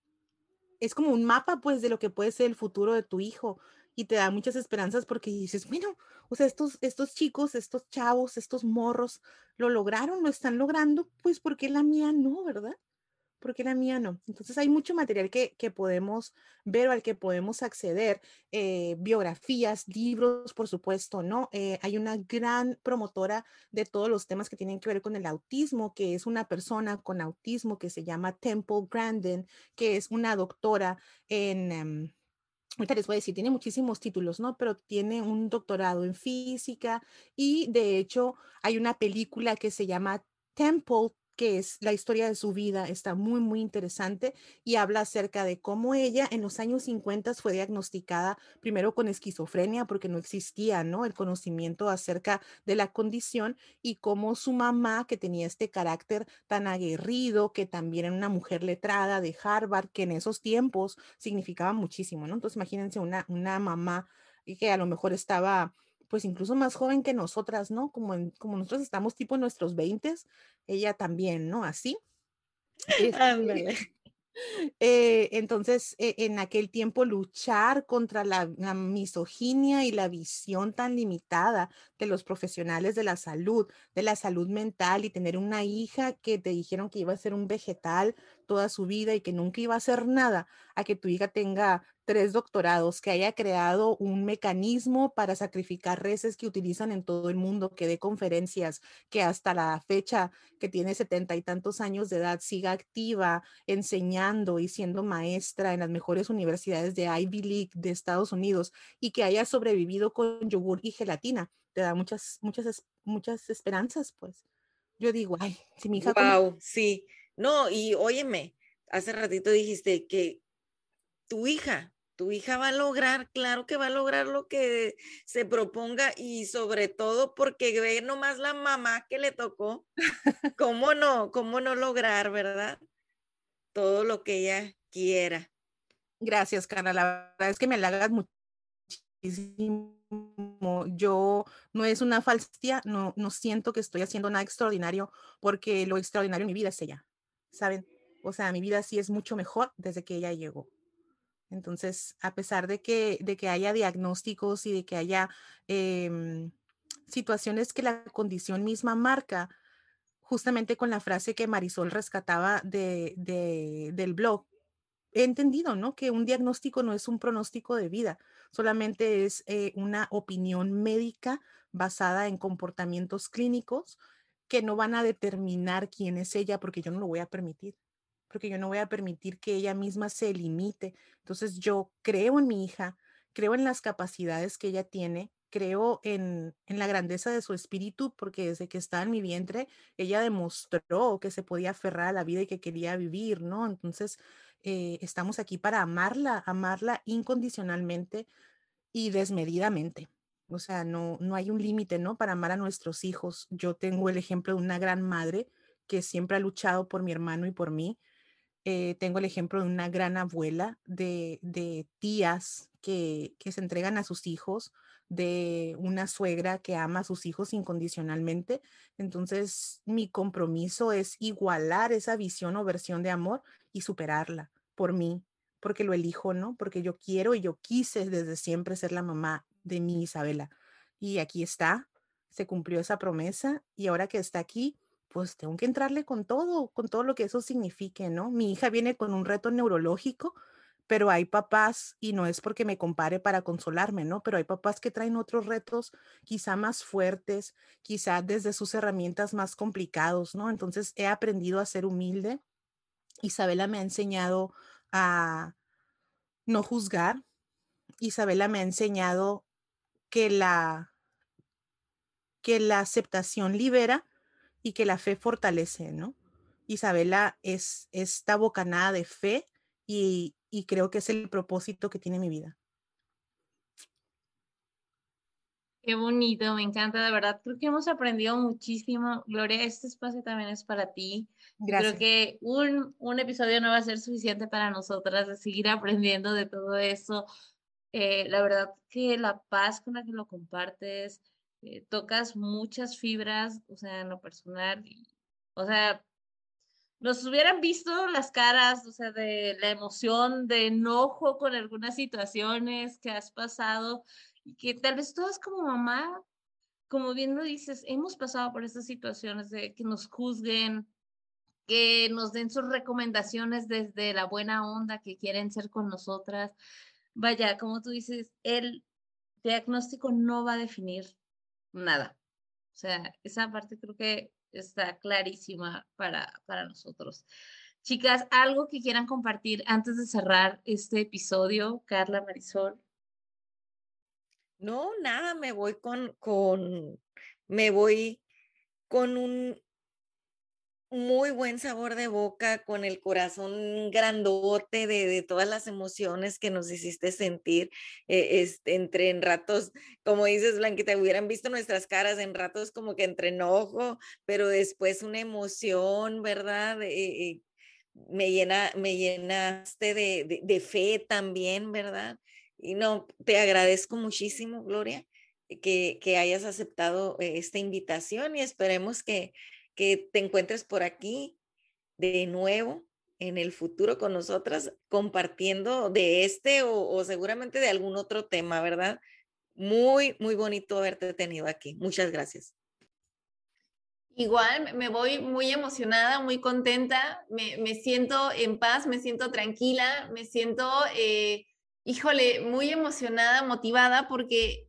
Es como un mapa, pues, de lo que puede ser el futuro de tu hijo y te da muchas esperanzas porque dices, bueno, o sea, estos, estos chicos, estos chavos, estos morros, lo lograron, lo están logrando, pues, porque la mía no, verdad? Porque la mía no. Entonces hay mucho material que, que podemos ver o al que podemos acceder, eh, biografías, libros, por supuesto, ¿no? Eh, hay una gran promotora de todos los temas que tienen que ver con el autismo, que es una persona con autismo que se llama Temple Grandin, que es una doctora en... Um, ahorita les voy a decir, tiene muchísimos títulos, ¿no? Pero tiene un doctorado en física y de hecho hay una película que se llama Temple que es la historia de su vida, está muy, muy interesante y habla acerca de cómo ella en los años 50 fue diagnosticada primero con esquizofrenia porque no existía, ¿no? El conocimiento acerca de la condición y cómo su mamá, que tenía este carácter tan aguerrido, que también era una mujer letrada de Harvard, que en esos tiempos significaba muchísimo, ¿no? Entonces imagínense una, una mamá que a lo mejor estaba pues incluso más joven que nosotras, ¿no? Como, en, como nosotros estamos tipo en nuestros 20, ella también, ¿no? Así. Este, [laughs] eh, entonces, eh, en aquel tiempo luchar contra la, la, misoginia y la visión tan limitada de los profesionales de la salud, de la salud mental y tener una hija que te dijeron que iba a ser un vegetal toda su vida y que nunca iba a hacer nada, a que tu hija tenga tres doctorados, que haya creado un mecanismo para sacrificar reses que utilizan en todo el mundo, que dé conferencias, que hasta la fecha que tiene setenta y tantos años de edad siga activa, enseñando y siendo maestra en las mejores universidades de Ivy League de Estados Unidos y que haya sobrevivido con yogur y gelatina. Te da muchas, muchas, muchas esperanzas, pues. Yo digo, ay, si mi hija... Wow, sí. No, y óyeme, hace ratito dijiste que tu hija tu hija va a lograr, claro que va a lograr lo que se proponga y sobre todo porque ve nomás la mamá que le tocó, [laughs] ¿cómo no? ¿Cómo no lograr, verdad? Todo lo que ella quiera. Gracias, Carla. La verdad es que me halagas muchísimo. Yo no es una falsía, no, no siento que estoy haciendo nada extraordinario porque lo extraordinario en mi vida es ella, ¿saben? O sea, mi vida sí es mucho mejor desde que ella llegó. Entonces, a pesar de que, de que haya diagnósticos y de que haya eh, situaciones que la condición misma marca, justamente con la frase que Marisol rescataba de, del blog, he entendido, ¿no? Que un diagnóstico no es un pronóstico de vida, solamente es eh, una opinión médica basada en comportamientos clínicos que no van a determinar quién es ella porque yo no lo voy a permitir porque yo no voy a permitir que ella misma se limite. Entonces yo creo en mi hija, creo en las capacidades que ella tiene, creo en, en, la grandeza de su espíritu, porque desde que está en mi vientre, ella demostró que se podía aferrar a la vida y que quería vivir, ¿no? Entonces, eh, estamos aquí para amarla, amarla incondicionalmente y desmedidamente. O sea, no, no hay un límite, ¿no? Para amar a nuestros hijos. Yo tengo el ejemplo de una gran madre que siempre ha luchado por mi hermano y por mí. Eh, tengo el ejemplo de una gran abuela, de, de tías que, que, se entregan a sus hijos, de una suegra que ama a sus hijos incondicionalmente. Entonces, mi compromiso es igualar esa visión o versión de amor y superarla por mí, porque lo elijo, ¿no? Porque yo quiero y yo quise desde siempre ser la mamá de mi Isabela. Y aquí está, se cumplió esa promesa y ahora que está aquí, pues tengo que entrarle con todo, con todo lo que eso signifique, ¿no? Mi hija viene con un reto neurológico, pero hay papás, y no es porque me compare para consolarme, ¿no? Pero hay papás que traen otros retos quizá más fuertes, quizá desde sus herramientas más complicados, ¿no? Entonces he aprendido a ser humilde. Isabela me ha enseñado a no juzgar. Isabela me ha enseñado que la, que la aceptación libera y que la fe fortalece, ¿no? Isabela es esta bocanada de fe y, y creo que es el propósito que tiene mi vida. Qué bonito, me encanta, de verdad. Creo que hemos aprendido muchísimo. Gloria, este espacio también es para ti. Gracias. Creo que un, un episodio no va a ser suficiente para nosotras de seguir aprendiendo de todo eso. Eh, la verdad que la paz con la que lo compartes, eh, tocas muchas fibras, o sea, en lo personal. o sea, nos hubieran visto las caras, o sea, de la emoción, de enojo con algunas situaciones que has pasado y que tal vez todas como mamá, como bien lo dices, hemos pasado por estas situaciones de que nos juzguen, que nos den sus recomendaciones desde la buena onda que quieren ser con nosotras. Vaya, como tú dices, el diagnóstico no va a definir nada. O sea, esa parte creo que está clarísima para, para nosotros. Chicas, algo que quieran compartir antes de cerrar este episodio, Carla Marisol. No, nada, me voy con, con, me voy con un muy buen sabor de boca, con el corazón grandote de, de todas las emociones que nos hiciste sentir, eh, este, entre en ratos, como dices, Blanquita, hubieran visto nuestras caras en ratos como que entre enojo, pero después una emoción, ¿verdad? Eh, eh, me, llena, me llenaste de, de, de fe también, ¿verdad? Y no, te agradezco muchísimo, Gloria, que, que hayas aceptado esta invitación y esperemos que, que te encuentres por aquí de nuevo en el futuro con nosotras compartiendo de este o, seguramente de algún otro tema, ¿verdad? Muy, muy bonito haberte tenido aquí. Muchas gracias. Igual, me voy muy emocionada, muy contenta, me, me siento en paz, me siento tranquila, me siento eh, híjole, muy emocionada, motivada, porque,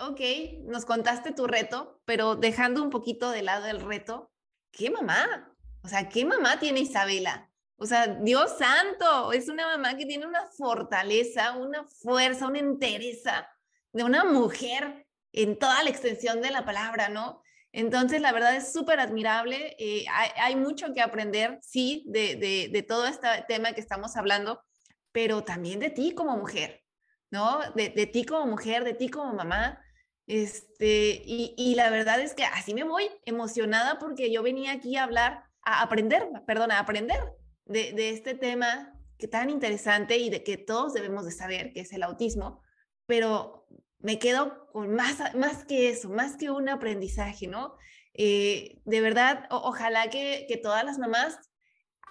ok, nos contaste tu reto, pero dejando un poquito de lado el reto, ¿qué mamá? O sea, ¿qué mamá tiene Isabela? O sea, Dios santo, es una mamá que tiene una fortaleza, una fuerza, una entereza de una mujer en toda la extensión de la palabra, ¿no? Entonces, la verdad es súper admirable. Eh, hay, mucho que aprender, sí, de, de, de todo este tema que estamos hablando, pero también de ti como mujer, ¿no? De, de ti como mujer, de ti como mamá. Este, y, y, la verdad es que así me voy emocionada porque yo venía aquí a hablar, a aprender, perdón, a aprender de, de este tema que tan interesante y de que todos debemos de saber, que es el autismo, pero me quedo con más, más que eso, más que un aprendizaje, ¿no? Eh, de verdad, ojalá que, que todas las mamás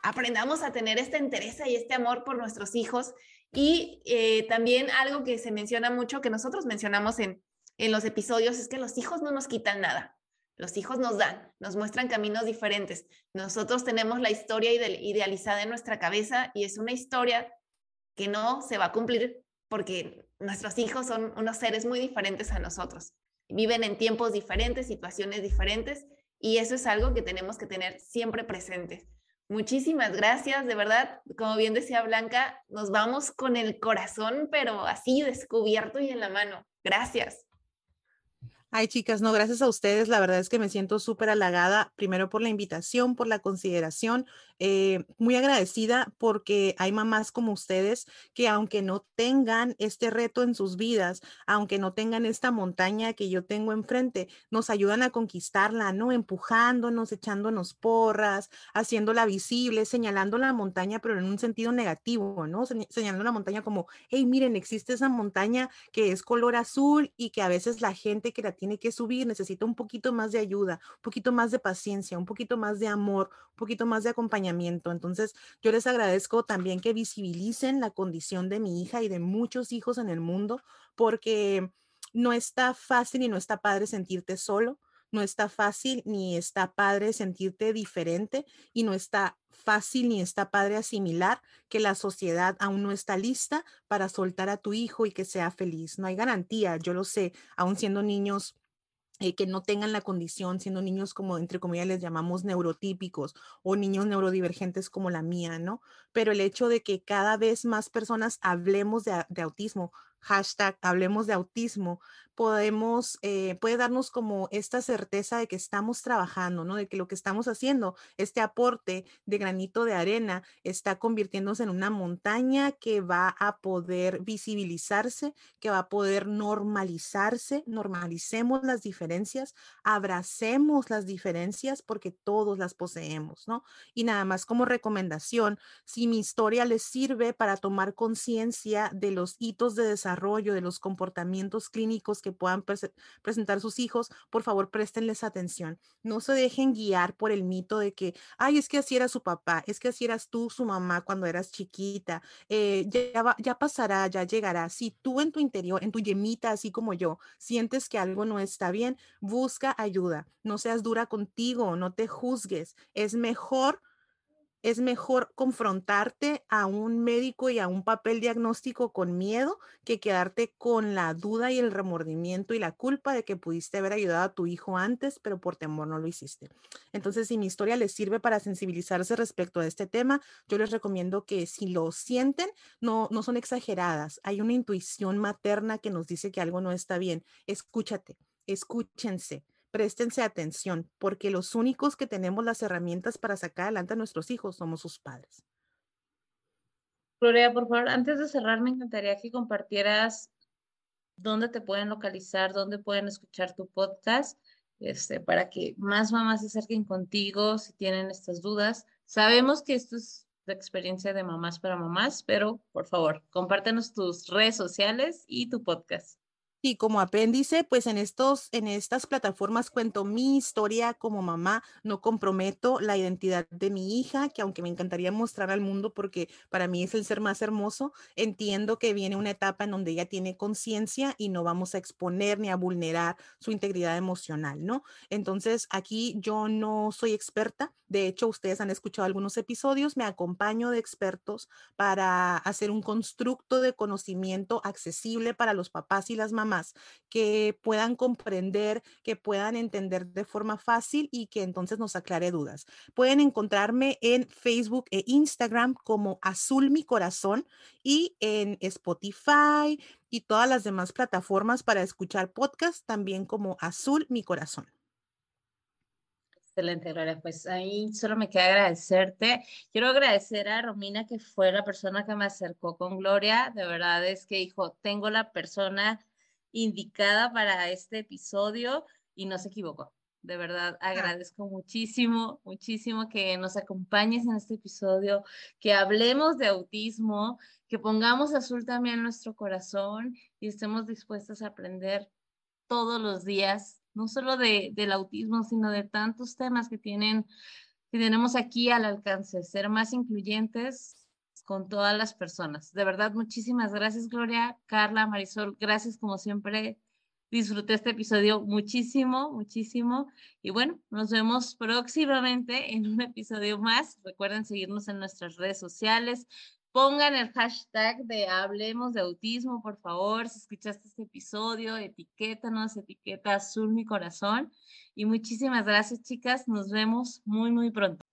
aprendamos a tener esta interés y este amor por nuestros hijos. Y eh, también algo que se menciona mucho, que nosotros mencionamos en, en los episodios, es que los hijos no nos quitan nada. Los hijos nos dan, nos muestran caminos diferentes. Nosotros tenemos la historia idealizada en nuestra cabeza y es una historia que no se va a cumplir porque nuestros hijos son unos seres muy diferentes a nosotros. Viven en tiempos diferentes, situaciones diferentes y eso es algo que tenemos que tener siempre presentes Muchísimas gracias, de verdad, como bien decía Blanca, nos vamos con el corazón, pero así descubierto y en la mano. Gracias. Ay, chicas, no, gracias a ustedes. La verdad es que me siento súper halagada, primero por la invitación, por la consideración, eh, muy agradecida porque hay mamás como ustedes que aunque no tengan este reto en sus vidas, aunque no tengan esta montaña que yo tengo enfrente, nos ayudan a conquistarla, ¿no? Empujándonos, echándonos porras, haciéndola visible, señalando la montaña, pero en un sentido negativo, ¿no? Señalando la montaña como, hey, miren, existe esa montaña que es color azul y que a veces la gente la tiene que subir, necesita un poquito más de ayuda, un poquito más de paciencia, un poquito más de amor, un poquito más de acompañamiento. Entonces, yo les agradezco también que visibilicen la condición de mi hija y de muchos hijos en el mundo, porque no está fácil y no está padre sentirte solo, no está fácil ni está padre sentirte diferente y no está fácil ni está padre asimilar que la sociedad aún no está lista para soltar a tu hijo y que sea feliz. No hay garantía, yo lo sé, aún siendo niños eh, que no tengan la condición, siendo niños como, entre comillas, les llamamos neurotípicos o niños neurodivergentes como la mía, ¿no? Pero el hecho de que cada vez más personas hablemos de, de autismo, hashtag hablemos de autismo, podemos, eh, puede darnos como esta certeza de que estamos trabajando, ¿no? De que lo que estamos haciendo, este aporte de granito de arena, está convirtiéndose en una montaña que va a poder visibilizarse, que va a poder normalizarse, normalicemos las diferencias, abracemos las diferencias porque todos las poseemos, ¿no? Y nada más como recomendación, si mi historia les sirve para tomar conciencia de los hitos de desarrollo, de los comportamientos clínicos que puedan presentar sus hijos, por favor, préstenles atención. No se dejen guiar por el mito de que, ay, es que así era su papá, es que así eras tú, su mamá, cuando eras chiquita, eh, ya, ya pasará, ya llegará. Si tú en tu interior, en tu yemita, así como yo, sientes que algo no está bien, busca ayuda. No seas dura contigo, no te juzgues. Es mejor es mejor confrontarte a un médico y a un papel diagnóstico con miedo que quedarte con la duda y el remordimiento y la culpa de que pudiste haber ayudado a tu hijo antes, pero por temor no lo hiciste. Entonces, si mi historia les sirve para sensibilizarse respecto a este tema, yo les recomiendo que si lo sienten, no, no son exageradas. Hay una intuición materna que nos dice que algo no está bien. Escúchate, escúchense préstense atención, porque los únicos que tenemos las herramientas para sacar adelante a nuestros hijos somos sus padres. Gloria, por favor, antes de cerrar, me encantaría que compartieras dónde te pueden localizar, dónde pueden escuchar tu podcast, este, para que más mamás se acerquen contigo si tienen estas dudas. Sabemos que esto es la experiencia de mamás para mamás, pero por favor, compártenos tus redes sociales y tu podcast. Y como apéndice, pues en, estos, en estas plataformas cuento mi historia como mamá, no comprometo la identidad de mi hija, que aunque me encantaría mostrar al mundo porque para mí es el ser más hermoso, entiendo que viene una etapa en donde ella tiene conciencia y no vamos a exponer ni a vulnerar su integridad emocional, ¿no? Entonces, aquí yo no soy experta, de hecho, ustedes han escuchado algunos episodios, me acompaño de expertos para hacer un constructo de conocimiento accesible para los papás y las mamás que puedan comprender, que puedan entender de forma fácil y que entonces nos aclare dudas. Pueden encontrarme en Facebook e Instagram como Azul Mi Corazón y en Spotify y todas las demás plataformas para escuchar podcast también como Azul Mi Corazón. Excelente, Gloria. Pues ahí solo me queda agradecerte. Quiero agradecer a Romina, que fue la persona que me acercó con Gloria. De verdad es que dijo, tengo la persona indicada para este episodio y no se equivocó. De verdad, ah. agradezco muchísimo, muchísimo que nos acompañes en este episodio, que hablemos de autismo, que pongamos azul también en nuestro corazón y estemos dispuestos a aprender todos los días no solo de, del autismo, sino de tantos temas que, tienen, que tenemos aquí al alcance, ser más incluyentes con todas las personas. De verdad, muchísimas gracias, Gloria, Carla, Marisol, gracias como siempre. Disfruté este episodio muchísimo, muchísimo. Y bueno, nos vemos próximamente en un episodio más. Recuerden seguirnos en nuestras redes sociales. Pongan el hashtag de Hablemos de Autismo, por favor. Si escuchaste este episodio, etiquétanos, etiqueta Azul Mi Corazón. Y muchísimas gracias, chicas. Nos vemos muy, muy pronto.